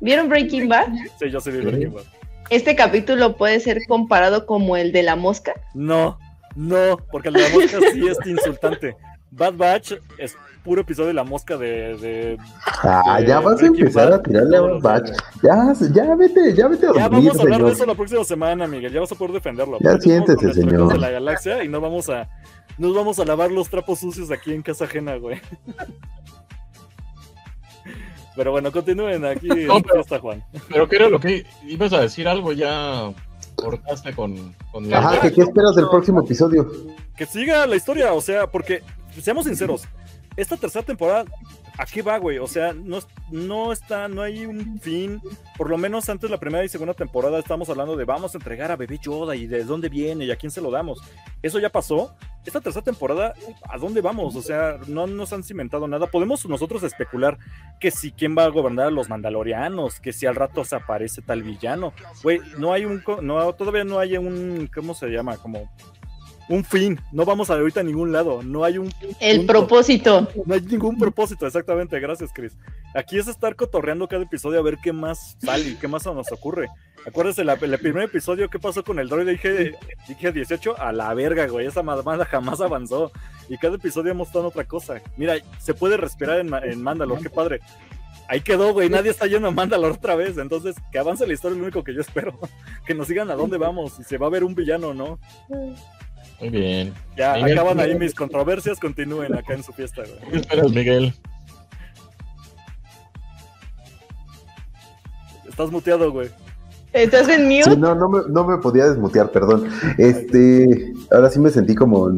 ¿Vieron Breaking Bad? Sí, yo sí vi Breaking Bad. Este capítulo puede ser comparado como el de la mosca. No, no, porque el de la mosca sí es insultante. Bad Batch es puro episodio de la mosca de- de Ah, de ya vas a empezar Bad a tirarle a Bad Batch. Ya, ya vete, ya vete a Ya dormir, vamos a hablar de eso la próxima semana, Miguel. Ya vas a poder defenderlo. Ya siéntese, señor. De la galaxia y no vamos a nos vamos a lavar los trapos sucios aquí en casa ajena, güey. Pero bueno, continúen aquí No, pero- fiesta, Juan. Pero ¿qué era lo que ibas a decir algo? Ya cortaste con, con la... Ajá, ¿qué, qué esperas del próximo episodio? Que siga la historia, o sea, porque seamos sinceros, esta tercera temporada ¿a qué va, güey? O sea, no, no está, no hay un fin. Por lo menos antes la primera y segunda temporada estamos hablando de vamos a entregar a Bebé Yoda y de dónde viene y a quién se lo damos. Eso ya pasó. Esta tercera temporada, ¿a dónde vamos? O sea, no nos han cimentado nada. Podemos nosotros especular que si quién va a gobernar a los mandalorianos, que si al rato se aparece tal villano. Güey, no hay un, no, todavía no hay un, ¿cómo se llama? Como un fin. No vamos a ahorita a ningún lado. No hay un. El punto. propósito. No hay ningún propósito, exactamente. Gracias, Chris. Aquí es estar cotorreando cada episodio a ver qué más sale y qué más nos ocurre. Acuérdese, la- el primer episodio, ¿qué pasó con el droide? Dije, dije 18, a la verga, güey. Esa mamada jamás avanzó. Y cada episodio hemos estado en otra cosa. Mira, se puede respirar en, en Mandalore, qué padre. Ahí quedó, güey. Nadie está yendo a Mandalore otra vez. Entonces, que avance la historia es lo único que yo espero. que nos digan a dónde vamos, si se va a ver un villano o no. Muy bien. Ya, Miguel, acaban ahí mis controversias, continúen acá en su fiesta, güey. ¿Qué esperas, Miguel? Estás muteado, güey. ¿Estás en mute? Sí, no, no me, no me podía desmutear, perdón. Este, ahora sí me sentí como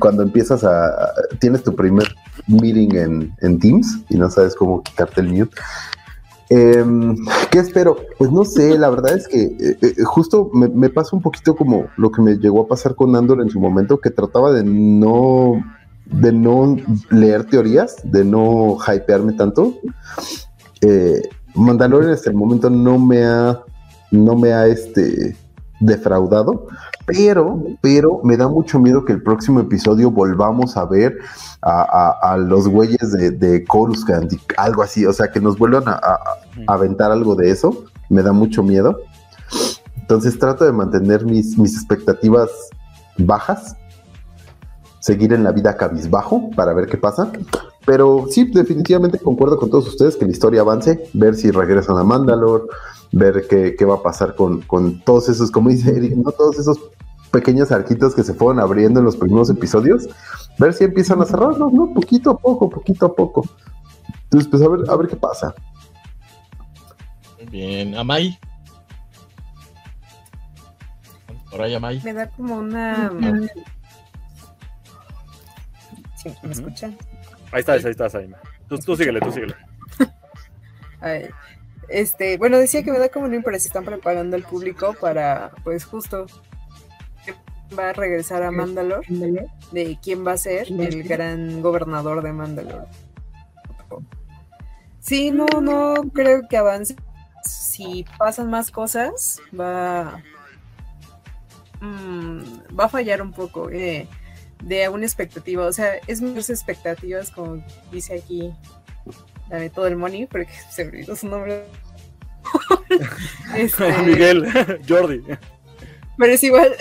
cuando empiezas a, a- tienes tu primer meeting en, en Teams y no sabes cómo quitarte el mute. Em, ¿Qué espero? Pues no sé, la verdad es que eh, eh, justo me, pasa un poquito como lo que me llegó a pasar con Andor en su momento, que trataba de no, de no leer teorías, de no hypearme tanto. Eh, Mandalorian hasta momento no me ha no me ha este defraudado, pero, pero me da mucho miedo que el próximo episodio volvamos a ver a, a- a los güeyes de, de Coruscant y algo así, o sea, que nos vuelvan a, a- a aventar algo de eso, me da mucho miedo. Entonces trato de mantener mis, mis expectativas bajas, seguir en la vida cabizbajo para ver qué pasa. Pero sí, definitivamente concuerdo con todos ustedes que la historia avance, ver si regresan a Mandalore, ver qué, qué va a pasar con, con todos esos, como dice Eric, ¿no? todos esos pequeños arquitos que se fueron abriendo en los primeros episodios, ver si empiezan a cerrarlos, ¿no? Poquito a poco, poquito a poco. Entonces, pues a ver, a ver qué pasa. Muy bien. Amay. Por ahí, Amay. Me da como una. Sí, ¿Me escuchan? Ahí estás, ahí estás, ahí. Tú, tú síguele, tú síguele. Ay, Este, bueno, decía que me da como una impresión, están preparando al público para, pues justo, va a regresar a Mandalore, de quién va a ser el gran gobernador de Mandalore. Sí, no, no creo que avance. Si pasan más cosas, va, mm, va a fallar un poco eh, de una expectativa. O sea, es mis expectativas, como dice aquí Dame todo el money, porque se me olvidó su nombre. Este, Miguel, Jordi. pero es igual.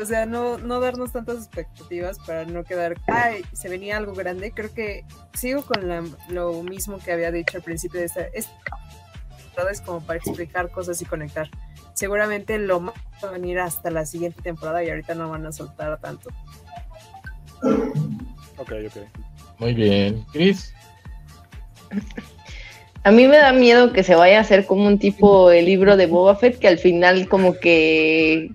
o sea, no, no darnos tantas expectativas para no quedar. Ay, se venía algo grande. Creo que sigo con la- lo mismo que había dicho al principio de esta. Es, es como para explicar cosas y conectar. Seguramente lo más va a venir hasta la siguiente temporada y ahorita no van a soltar tanto. Ok, ok. Muy bien. Chris. A mí me da miedo que se vaya a hacer como un tipo el libro de Boba Fett, que al final como que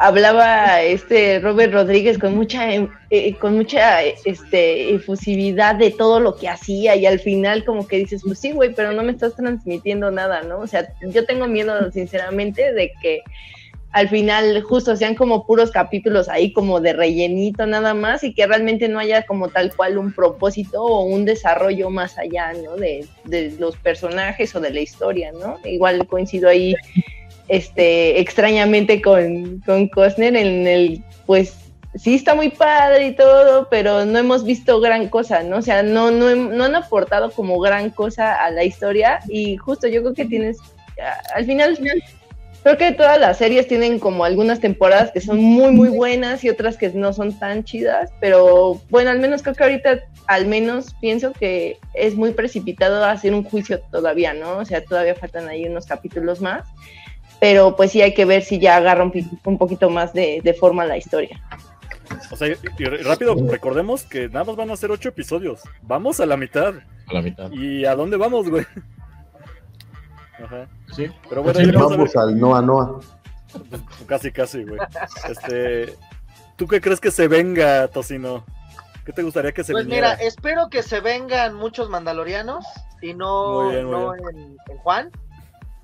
hablaba este Robert Rodríguez con mucha em- eh, con mucha este efusividad de todo lo que hacía y al final como que dices, pues sí, güey, pero no me estás transmitiendo nada, ¿no? O sea, yo tengo miedo sinceramente de que al final justo sean como puros capítulos ahí como de rellenito nada más y que realmente no haya como tal cual un propósito o un desarrollo más allá, ¿no? De, de los personajes o de la historia, ¿no? Igual coincido ahí este extrañamente con, con Costner en el pues sí está muy padre y todo, pero no hemos visto gran cosa, ¿no? O sea, no, no, no han aportado como gran cosa a la historia y justo yo creo que tienes, a- al final, creo que todas las series tienen como algunas temporadas que son muy, muy buenas y otras que no son tan chidas, pero bueno, al menos creo que ahorita, al menos pienso que es muy precipitado hacer un juicio todavía, ¿no? O sea, todavía faltan ahí unos capítulos más. Pero pues sí hay que ver si ya agarra un, poquito más de, de forma la historia. O sea, y, rápido, recordemos que nada más van a ser ocho episodios. Vamos a la mitad. A la mitad. ¿Y a dónde vamos, güey? Ajá. Sí. Pero bueno, Sí, vamos a ver. Vamos al Noa Noa. Casi, casi, güey. Este, ¿Tú qué crees que se venga, Tocino? ¿Qué te gustaría que se Pues viniera? mira, espero que se vengan muchos mandalorianos y no, Muy bien, muy no en, en Juan,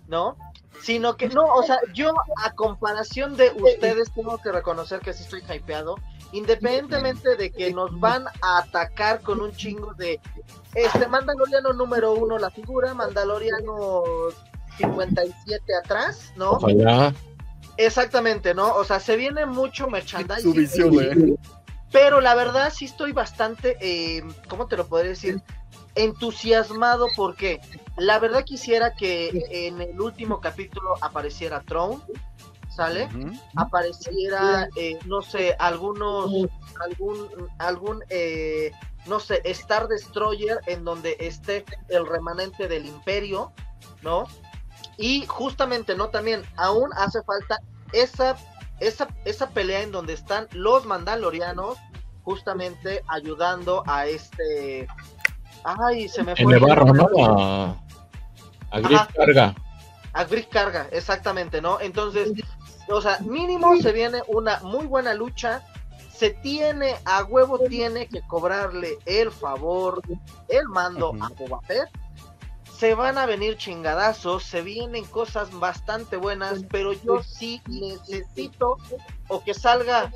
¿no? Sino que no, o sea, yo a comparación de ustedes tengo que reconocer que sí estoy hypeado, independientemente de que nos van a atacar con un chingo de este Mandaloriano número uno la figura, Mandaloriano 57 atrás, ¿no? Ojalá. Exactamente, ¿no? O sea, se viene mucho merchandising. Su visión, güey. Pero la verdad sí estoy bastante, eh, ¿cómo te lo podría decir? Entusiasmado porque la verdad quisiera que en el último capítulo apareciera Throne, ¿sale? Apareciera, eh, no sé, algunos, algún, algún, eh, no sé, Star Destroyer en donde esté el remanente del Imperio, ¿no? Y justamente, ¿no? También aún hace falta esa esa, esa pelea en donde están los mandalorianos justamente ayudando a este ay se me En fue el barro. ¿no? A, a Ajá. Carga. a Griff Carga exactamente no entonces o sea mínimo se viene una muy buena lucha se tiene a huevo tiene que cobrarle el favor el mando a Boba Fett se van a venir chingadazos, se vienen cosas bastante buenas, pero yo sí necesito o que salga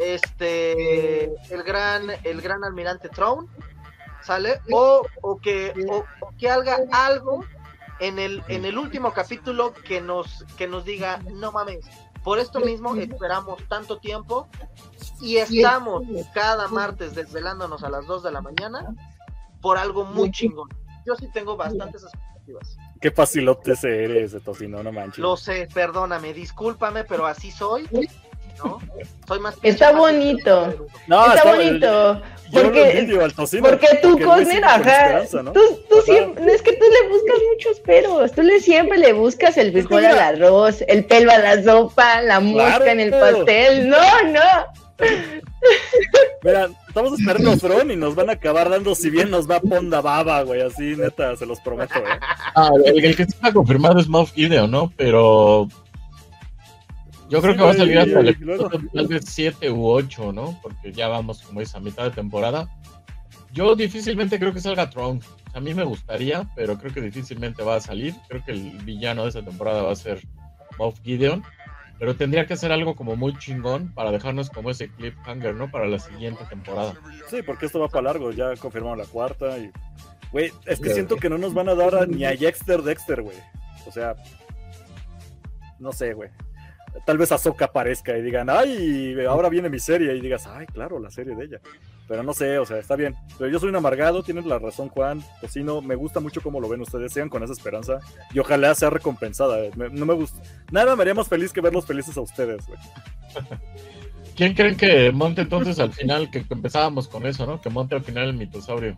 este el gran el gran almirante Throne, ¿sale? O, o que o, o que haga algo en el en el último capítulo que nos que nos diga, no mames, por esto mismo esperamos tanto tiempo y estamos cada martes desvelándonos a las 2 de la mañana por algo muy chingón. Yo sí tengo bastantes expectativas. Qué facilote ese eres, de tocino, no manches. Lo sé, perdóname, discúlpame, pero así soy. ¿No? Soy más Está bonito. No, Está está- bonito. Porque-. Porque tú, porque güey Cosner, ajá, esperanza, ¿no? tú, tú Ajá. siempre, es que tú le buscas muchos peros, tú le siempre le buscas el frijol al arroz, el pelo a la sopa, la mosca en el pastel, no, no, Mira, estamos esperando Throne y nos van a acabar dando, si bien nos va Ponda Baba, güey, así, neta, se los prometo, ¿eh? Ah, el, el que está confirmado es Moff Gideon, ¿no? Pero yo creo Sí, que va a salir hasta el episodio tal vez 7 u 8, ¿no? Porque ya vamos como es a mitad de temporada. Yo difícilmente creo que salga Tron. A mí me gustaría, pero creo que difícilmente va a salir. Creo que el villano de esa temporada va a ser Moff Gideon. Pero tendría que ser algo como muy chingón para dejarnos como ese cliffhanger, ¿no? Para la siguiente temporada. Sí, porque esto va para largo, ya confirmaron la cuarta y... Güey, es que siento que no nos van a dar a- ni a Dexter Dexter, güey. O sea, no sé, güey. Tal vez Ahsoka aparezca y digan, ay, ahora viene mi serie, y digas, ay, claro, la serie de ella. Pero no sé, o sea, está bien. Pero yo soy un amargado, tienes la razón, Juan. Tocino, me gusta mucho cómo lo ven ustedes, sigan con esa esperanza. Y ojalá sea recompensada. eh. Me- no me gusta. Nada me haría más feliz que verlos felices a ustedes, güey. ¿Quién creen que monte entonces al final? Que empezábamos con eso, ¿no? Que monte al final el mitosaurio.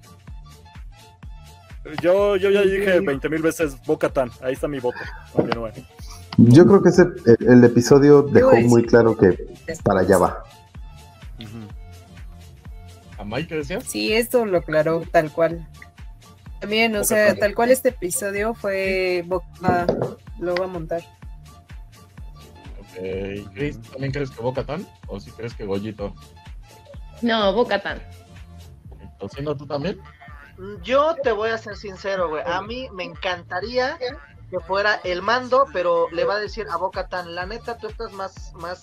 Yo, yo ya dije 20 mil veces Bocatan. Ahí está mi voto. Continúe. Yo creo que ese, el, el episodio dejó muy sí. claro que para allá va. ¿A Mike qué decías? Sí, esto lo aclaró tal cual. También, o sea, tal cual este episodio fue Boca, lo va a montar. Ok. Chris, ¿también crees que Boca Tan? ¿O si crees que Goyito? no, Bocatan. ¿Tocino tú también? Yo te voy a ser sincero, güey. A mí me encantaría que fuera el mando, pero le va a decir a Boca Tan, la neta, tú estás más, más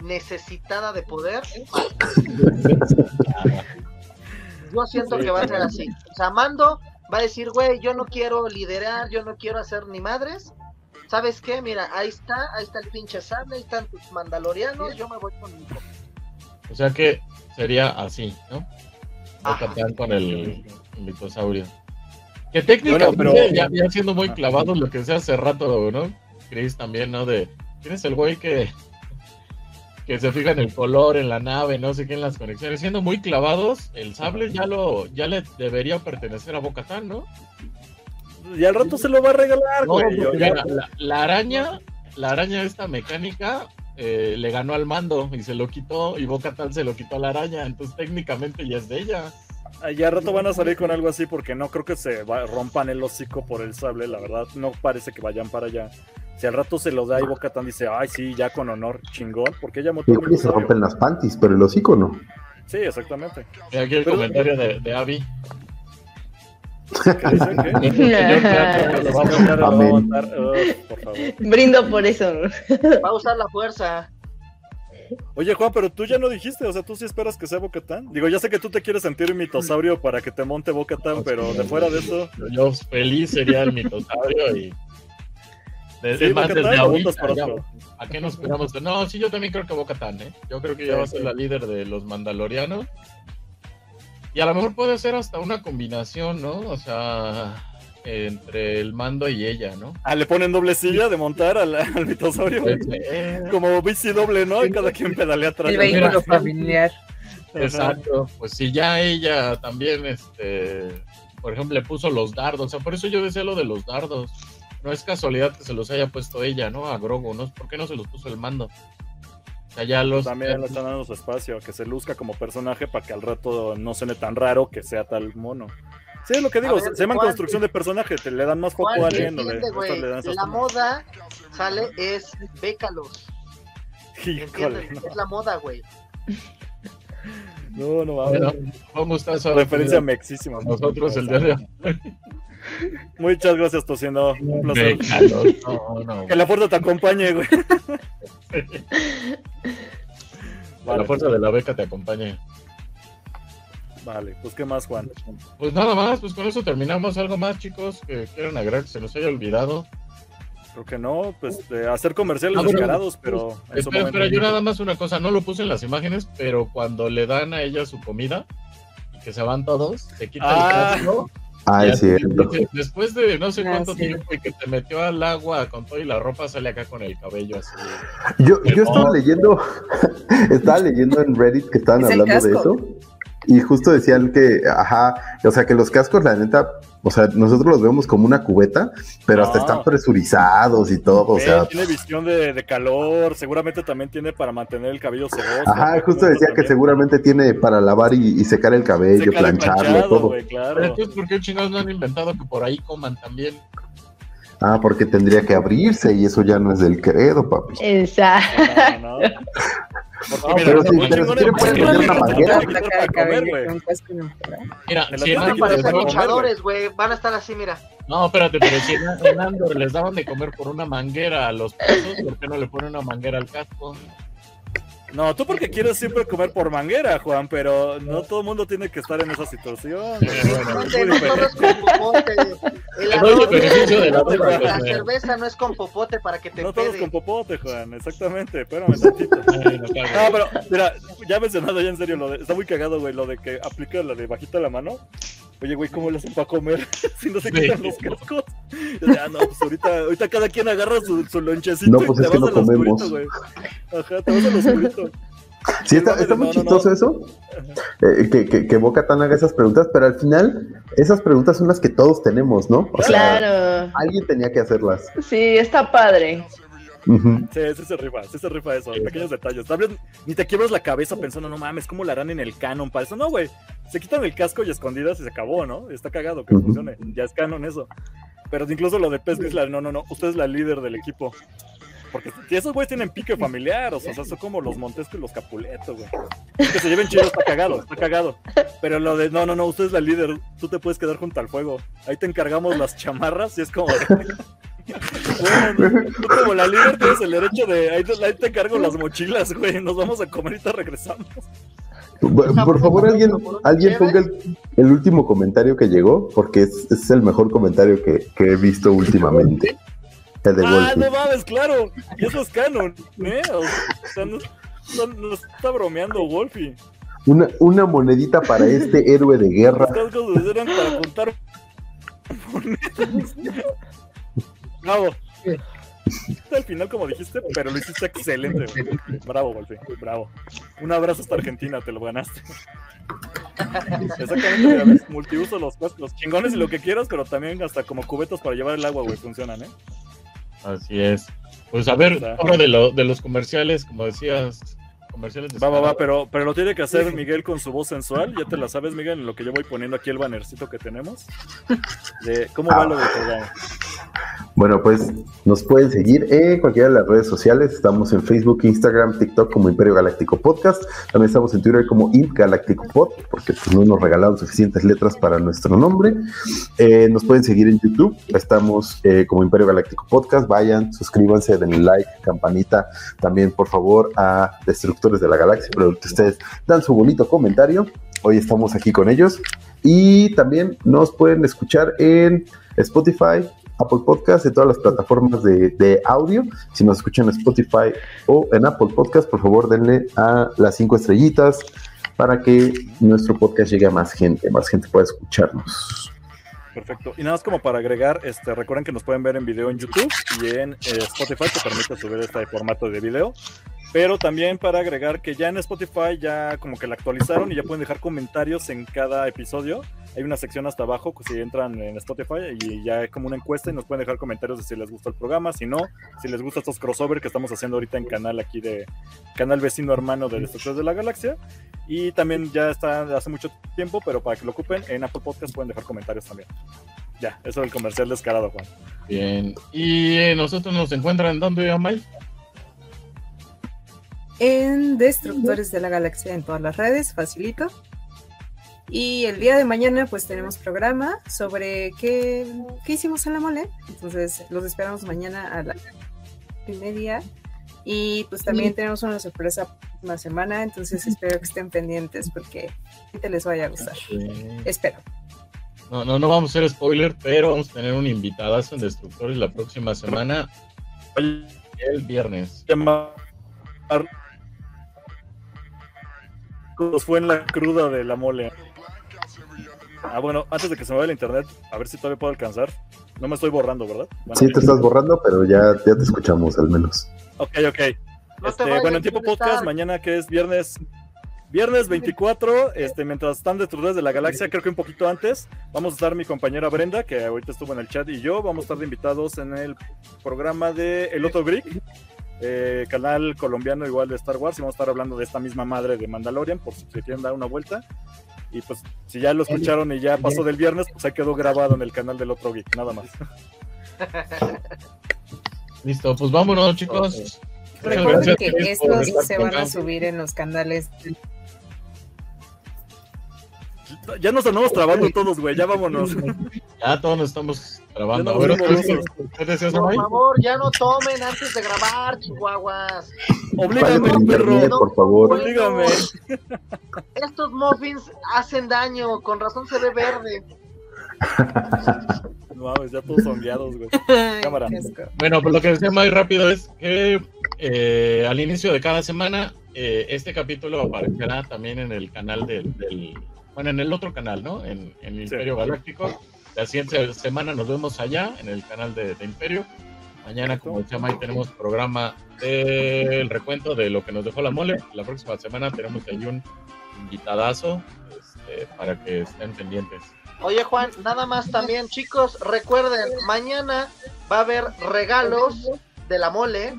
necesitada de poder. Yo siento que va a ser así. O sea, Mando va a decir, güey, yo no quiero liderar, yo no quiero hacer ni madres. ¿Sabes qué? Mira, ahí está, ahí está el pinche sable, ahí están tus mandalorianos, yo me voy con mi O sea que sería así, ¿no? Boca Tan con el mitosaurio. Que técnicamente, Bueno, pero- ya, ya siendo muy clavados lo que decía hace rato, ¿no? Chris también, ¿no? De, ¿quién es el güey que, que se fija en el color, en la nave, no sé qué, en las conexiones? Siendo muy clavados, el sable ya lo ya le debería pertenecer a Boca Tan, ¿no? Y al rato se lo va a regalar, No, güey. Yo- la, araña, la araña esta mecánica eh, le ganó al mando y se lo quitó y Boca Tan se lo quitó a la araña, entonces técnicamente ya es de ella. Y al rato van a salir con algo así porque no creo que se va- rompan el hocico por el sable, la verdad. No parece que vayan para allá. Si al rato se lo da y Boca Tan dice, ay, sí, ya con honor, chingón, porque ella montó Igual y se rompen las panties, pero el hocico no. Sí, exactamente. Y aquí el Pero- comentario de, de Abby. ¿Qué dicen? ¿Qué? El señor teatro lo va a Claro, lo va a Amén. montar. Ugh, por favor. Brindo por eso. Va a usar la fuerza. Oye, Juan, pero tú ya no dijiste, o sea, tú sí esperas que sea Bocatán. Digo, ya sé que tú te quieres sentir mitosaurio para que te monte Bocatán, pero de fuera de eso, Yo feliz sería el mitosaurio y De- Sí, más, desde ahorita, por ya. ¿A qué nos esperamos? No, sí, yo también creo que Bo-Katan, ¿eh? Yo creo que ya Sí, va a ser la líder de los mandalorianos. Y a lo mejor puede ser hasta una combinación, ¿no? O sea, entre el mando y ella, ¿no? Ah, le ponen doble silla de montar al, al mitosaurio. Como bici doble, ¿no? Y cada quien pedalea atrás. El vehículo familiar. Exacto. Pues si ya ella también, este, por ejemplo, le puso los dardos. O sea, por eso yo decía lo de los dardos. No es casualidad que se los haya puesto ella, ¿no? A Grogu, ¿no? ¿Por qué no se los puso el mando? O sea, ya los... También le están dando su espacio, que se luzca como personaje para que al rato no suene tan raro que sea tal mono. Sí, es lo que digo, A ver, se llaman construcción de personaje, te le dan más foco a alguien. La tomas. moda, sale, es bécalos. Híjole, ¿Entiendes? no, Es la moda, güey. no, no, Bueno, mames. ¿Cómo estás? ahora? Referencia mexísima. Nosotros el día de hoy. Muchas gracias, Tociendo. Un placer. No, no. Que la fuerza te acompañe, güey. La Vale, fuerza de la beca te acompañe. Vale, pues qué más, Juan. Pues nada más, pues con eso terminamos. ¿Algo más, chicos, que quieran agregar que se nos haya olvidado? Creo que no, pues de hacer comerciales Ah, bueno, descarados, pero su Espera, espera, yo nada más una cosa, no lo puse en las imágenes, pero cuando le dan a ella su comida y que se van todos, se quita Ah. el casco. Ah, es cierto. Después de no sé Ah, cuánto sí. tiempo y que te metió al agua con todo y la ropa, sale acá con el cabello así. Yo, yo estaba leyendo, estaba leyendo en Reddit que estaban Es hablando de eso. Y justo decían que, ajá, o sea, que los cascos, la neta, o sea, nosotros los vemos como una cubeta, pero hasta No. están presurizados y todo, o sea, tiene visión de, de calor, seguramente también tiene para mantener el cabello sedoso. ajá, justo decía que seguramente tiene para lavar y, y secar el cabello, plancharlo, planchado, todo. Pero claro. entonces, ¿por qué chingados no han inventado que por ahí coman también? Ah, porque tendría que abrirse y eso ya no es del credo, papi. Exacto. No, no, no. Porque mira, pero los si- pero si quieren pueden poner una manguera. Mira, si en luchadores, güey. Van a estar así, mira. No, espérate, pero si en, en Andor les daban de comer por una manguera a los pesos, ¿por qué no le ponen una manguera al casco? No, tú porque quieres siempre comer por manguera, Juan, pero no todo el mundo tiene que estar en esa situación. Gente, no todo es con popote. El Te doy el arroz, beneficio de la cerveza no es con popote para que te No todos con popote, Juan, exactamente. Espérame tantito. No, pero mira, ya mencionado ya en serio, lo de, está muy cagado, güey, lo de que aplica la de bajita la mano. Oye, güey, ¿cómo le hacen para comer si no se Sí. quitan los cascos? Ya, no, pues ahorita, ahorita cada quien agarra su, su lonchecito No, y pues te es que vas oscurito, comemos. güey. Ajá, te vas al oscurito. Sí, está, está muy no, chistoso no. eso, eh, que, que, que Boca Tan haga esas preguntas, pero al final esas preguntas son las que todos tenemos, ¿no? O sea, Claro. alguien tenía que hacerlas. Sí, está padre. Ujú. Sí, sí se rifa, sí se rifa eso, pequeños detalles. Tal vez ni te quiebras la cabeza pensando, no mames, ¿cómo la harán en el canon para eso? No, güey, se quitan el casco y escondidas y se acabó, ¿no? Está cagado que funcione, ya es canon eso. Pero incluso lo de Pez Grisla, no, no, no, usted es la líder del equipo. Porque si esos güeyes tienen pique familiar, o sea, son como los Montesco y los Capuleto, güey. Que se lleven chido, está cagado, está cagado. Pero lo de, no, no, no, usted es la líder, tú te puedes quedar junto al fuego. Ahí te encargamos las chamarras y es como de... Bueno, tú como la líder tienes el derecho de, ahí te, ahí te encargo las mochilas, güey, nos vamos a comer y te regresamos. Por por favor, alguien, alguien ponga el, el último comentario que llegó, porque es, es el mejor comentario que, que he visto últimamente. Ah, no mames, claro, y eso es canon, ¿eh? O sea, no, no- no está bromeando Wolfie. Una, una monedita para este héroe de guerra. Los cascos eran para contar monedas. Bravo. Al final, como dijiste, pero lo hiciste excelente. güey. Bravo, Wolfie. Bravo. Un abrazo hasta Argentina, te lo ganaste. Exactamente, mira, ves, multiuso los. Chingones y lo que quieras, pero también hasta como cubetas para llevar el agua, güey, funcionan, ¿eh? Así es. Pues a ver, ahora de, lo, de los comerciales, como decías, comerciales de Va, va, va, pero, pero lo tiene que hacer Miguel con su voz sensual. Ya te la sabes, Miguel, en lo que yo voy poniendo aquí el bannercito que tenemos. De cómo va lo del programa. Bueno, pues nos pueden seguir en cualquiera de las redes sociales. Estamos en Facebook, Instagram, TikTok como Imperio Galáctico Podcast. También estamos en Twitter como Imp Galáctico Pod, porque pues, no nos regalaron suficientes letras para nuestro nombre. Eh, nos pueden seguir en YouTube. Estamos eh, como Imperio Galáctico Podcast. Vayan, suscríbanse, denle like, campanita. También, por favor, a De la Galaxia, pero ustedes dan su bonito comentario. Hoy estamos aquí con ellos. Y también nos pueden escuchar en Spotify, Apple Podcast, en todas las plataformas de, de audio. Si nos escuchan en Spotify o en Apple Podcast, por favor denle a las cinco estrellitas para que nuestro podcast llegue a más gente, más gente pueda escucharnos. Perfecto. Y nada más como para agregar, este, recuerden que nos pueden ver en video en YouTube y en eh, Spotify, que permite subir este formato de video. Pero también para agregar que ya en Spotify ya como que la actualizaron y ya pueden dejar comentarios en cada episodio. Hay una sección hasta abajo que si entran en Spotify y ya es como una encuesta y nos pueden dejar comentarios de si les gusta el programa, si no, si les gusta estos crossover que estamos haciendo ahorita en canal aquí de canal vecino hermano de Destructores de la Galaxia. Y también ya está hace mucho tiempo, pero para que lo ocupen en Apple Podcast pueden dejar comentarios también. Ya, eso es el comercial descarado, Juan. Bien. ¿Y eh, nosotros nos encuentran dónde, Amay? En Destructores de la Galaxia en todas las redes, facilito. Y el día de mañana pues tenemos programa sobre qué, qué hicimos en la mole. Entonces los esperamos mañana a la y media. Y pues también tenemos una sorpresa una semana, entonces espero que estén pendientes porque te les vaya a gustar. Espero. No, no, no vamos a hacer spoiler, pero vamos a tener un invitadazo en Destructores la próxima semana, el viernes. Nos fue en la cruda de la mole. Ah, bueno, antes de que se me vaya el internet, a ver si todavía puedo alcanzar. No me estoy borrando, ¿verdad? Bueno, Sí, te estás borrando, pero ya, ya te escuchamos al menos. Ok, ok. No Este, vayas, bueno, en tiempo ¿dónde podcast, mañana que es viernes, viernes 24, este, mientras están destruidas de la galaxia, creo que un poquito antes, vamos a estar mi compañera Brenda, que ahorita estuvo en el chat, y yo, vamos a estar de invitados en el programa de El Otro Greek, eh, canal colombiano igual de Star Wars, y vamos a estar hablando de esta misma madre de Mandalorian, por si se quieren dar una vuelta. Y pues, si ya lo escucharon y ya pasó del viernes, pues ahí quedó grabado en el canal del Otro Geek, nada más. Listo, pues vámonos, chicos. Recuerden que estos se van a subir en los canales. Ya nos andamos trabando todos, güey, ya vámonos. Ya todos nos estamos ver, nos ¿qué fuimos. ¿qué decías, Por favor, ya no tomen antes de grabar, chihuahuas. Oblígame, internet, perro. por favor. Oblígame. Estos muffins hacen daño, con razón se ve verde. No mames, ya todos sondeados, güey. Cámara. Bueno, pues lo que decía muy rápido es que eh, al inicio de cada semana eh, este capítulo aparecerá también en el canal del, del- bueno, en el otro canal, ¿no? En, en Imperio Galáctico. La siguiente semana nos vemos allá en el canal de, de Imperio. Mañana, como decía Mike, tenemos programa del recuento de lo que nos dejó la mole. La próxima semana tenemos ahí un invitadazo este, para que estén pendientes. Oye Juan, nada más también, chicos, recuerden, mañana va a haber regalos de la mole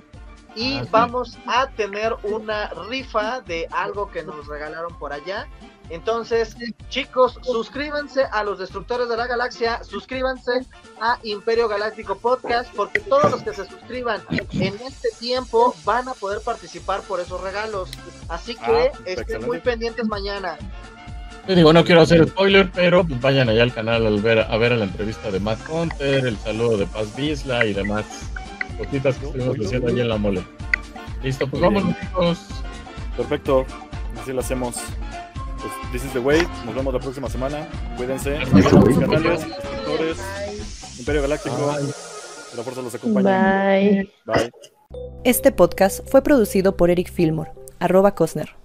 y Ah, sí. vamos a tener una rifa de algo que nos regalaron por allá. Entonces, chicos, suscríbanse a los Destructores de la Galaxia, suscríbanse a Imperio Galáctico Podcast, porque todos los que se suscriban en este tiempo van a poder participar por esos regalos. Así que Ah, estén excelente. muy pendientes mañana. Yo digo, no quiero hacer spoiler, pero pues vayan allá al canal al ver, a ver la entrevista de Matt Hunter, el saludo de Paz Bisla y demás cositas que estuvimos haciendo allí en la mole. Listo, pues vamos, chicos. Perfecto. Así lo hacemos. Pues, this is the way. Nos vemos la próxima semana. Cuídense. Los canales, suscriptores, Imperio Galáctico. Que la fuerza los acompañe. Bye. Bye. Este podcast fue producido por Eric Fillmore, arroba Cosner.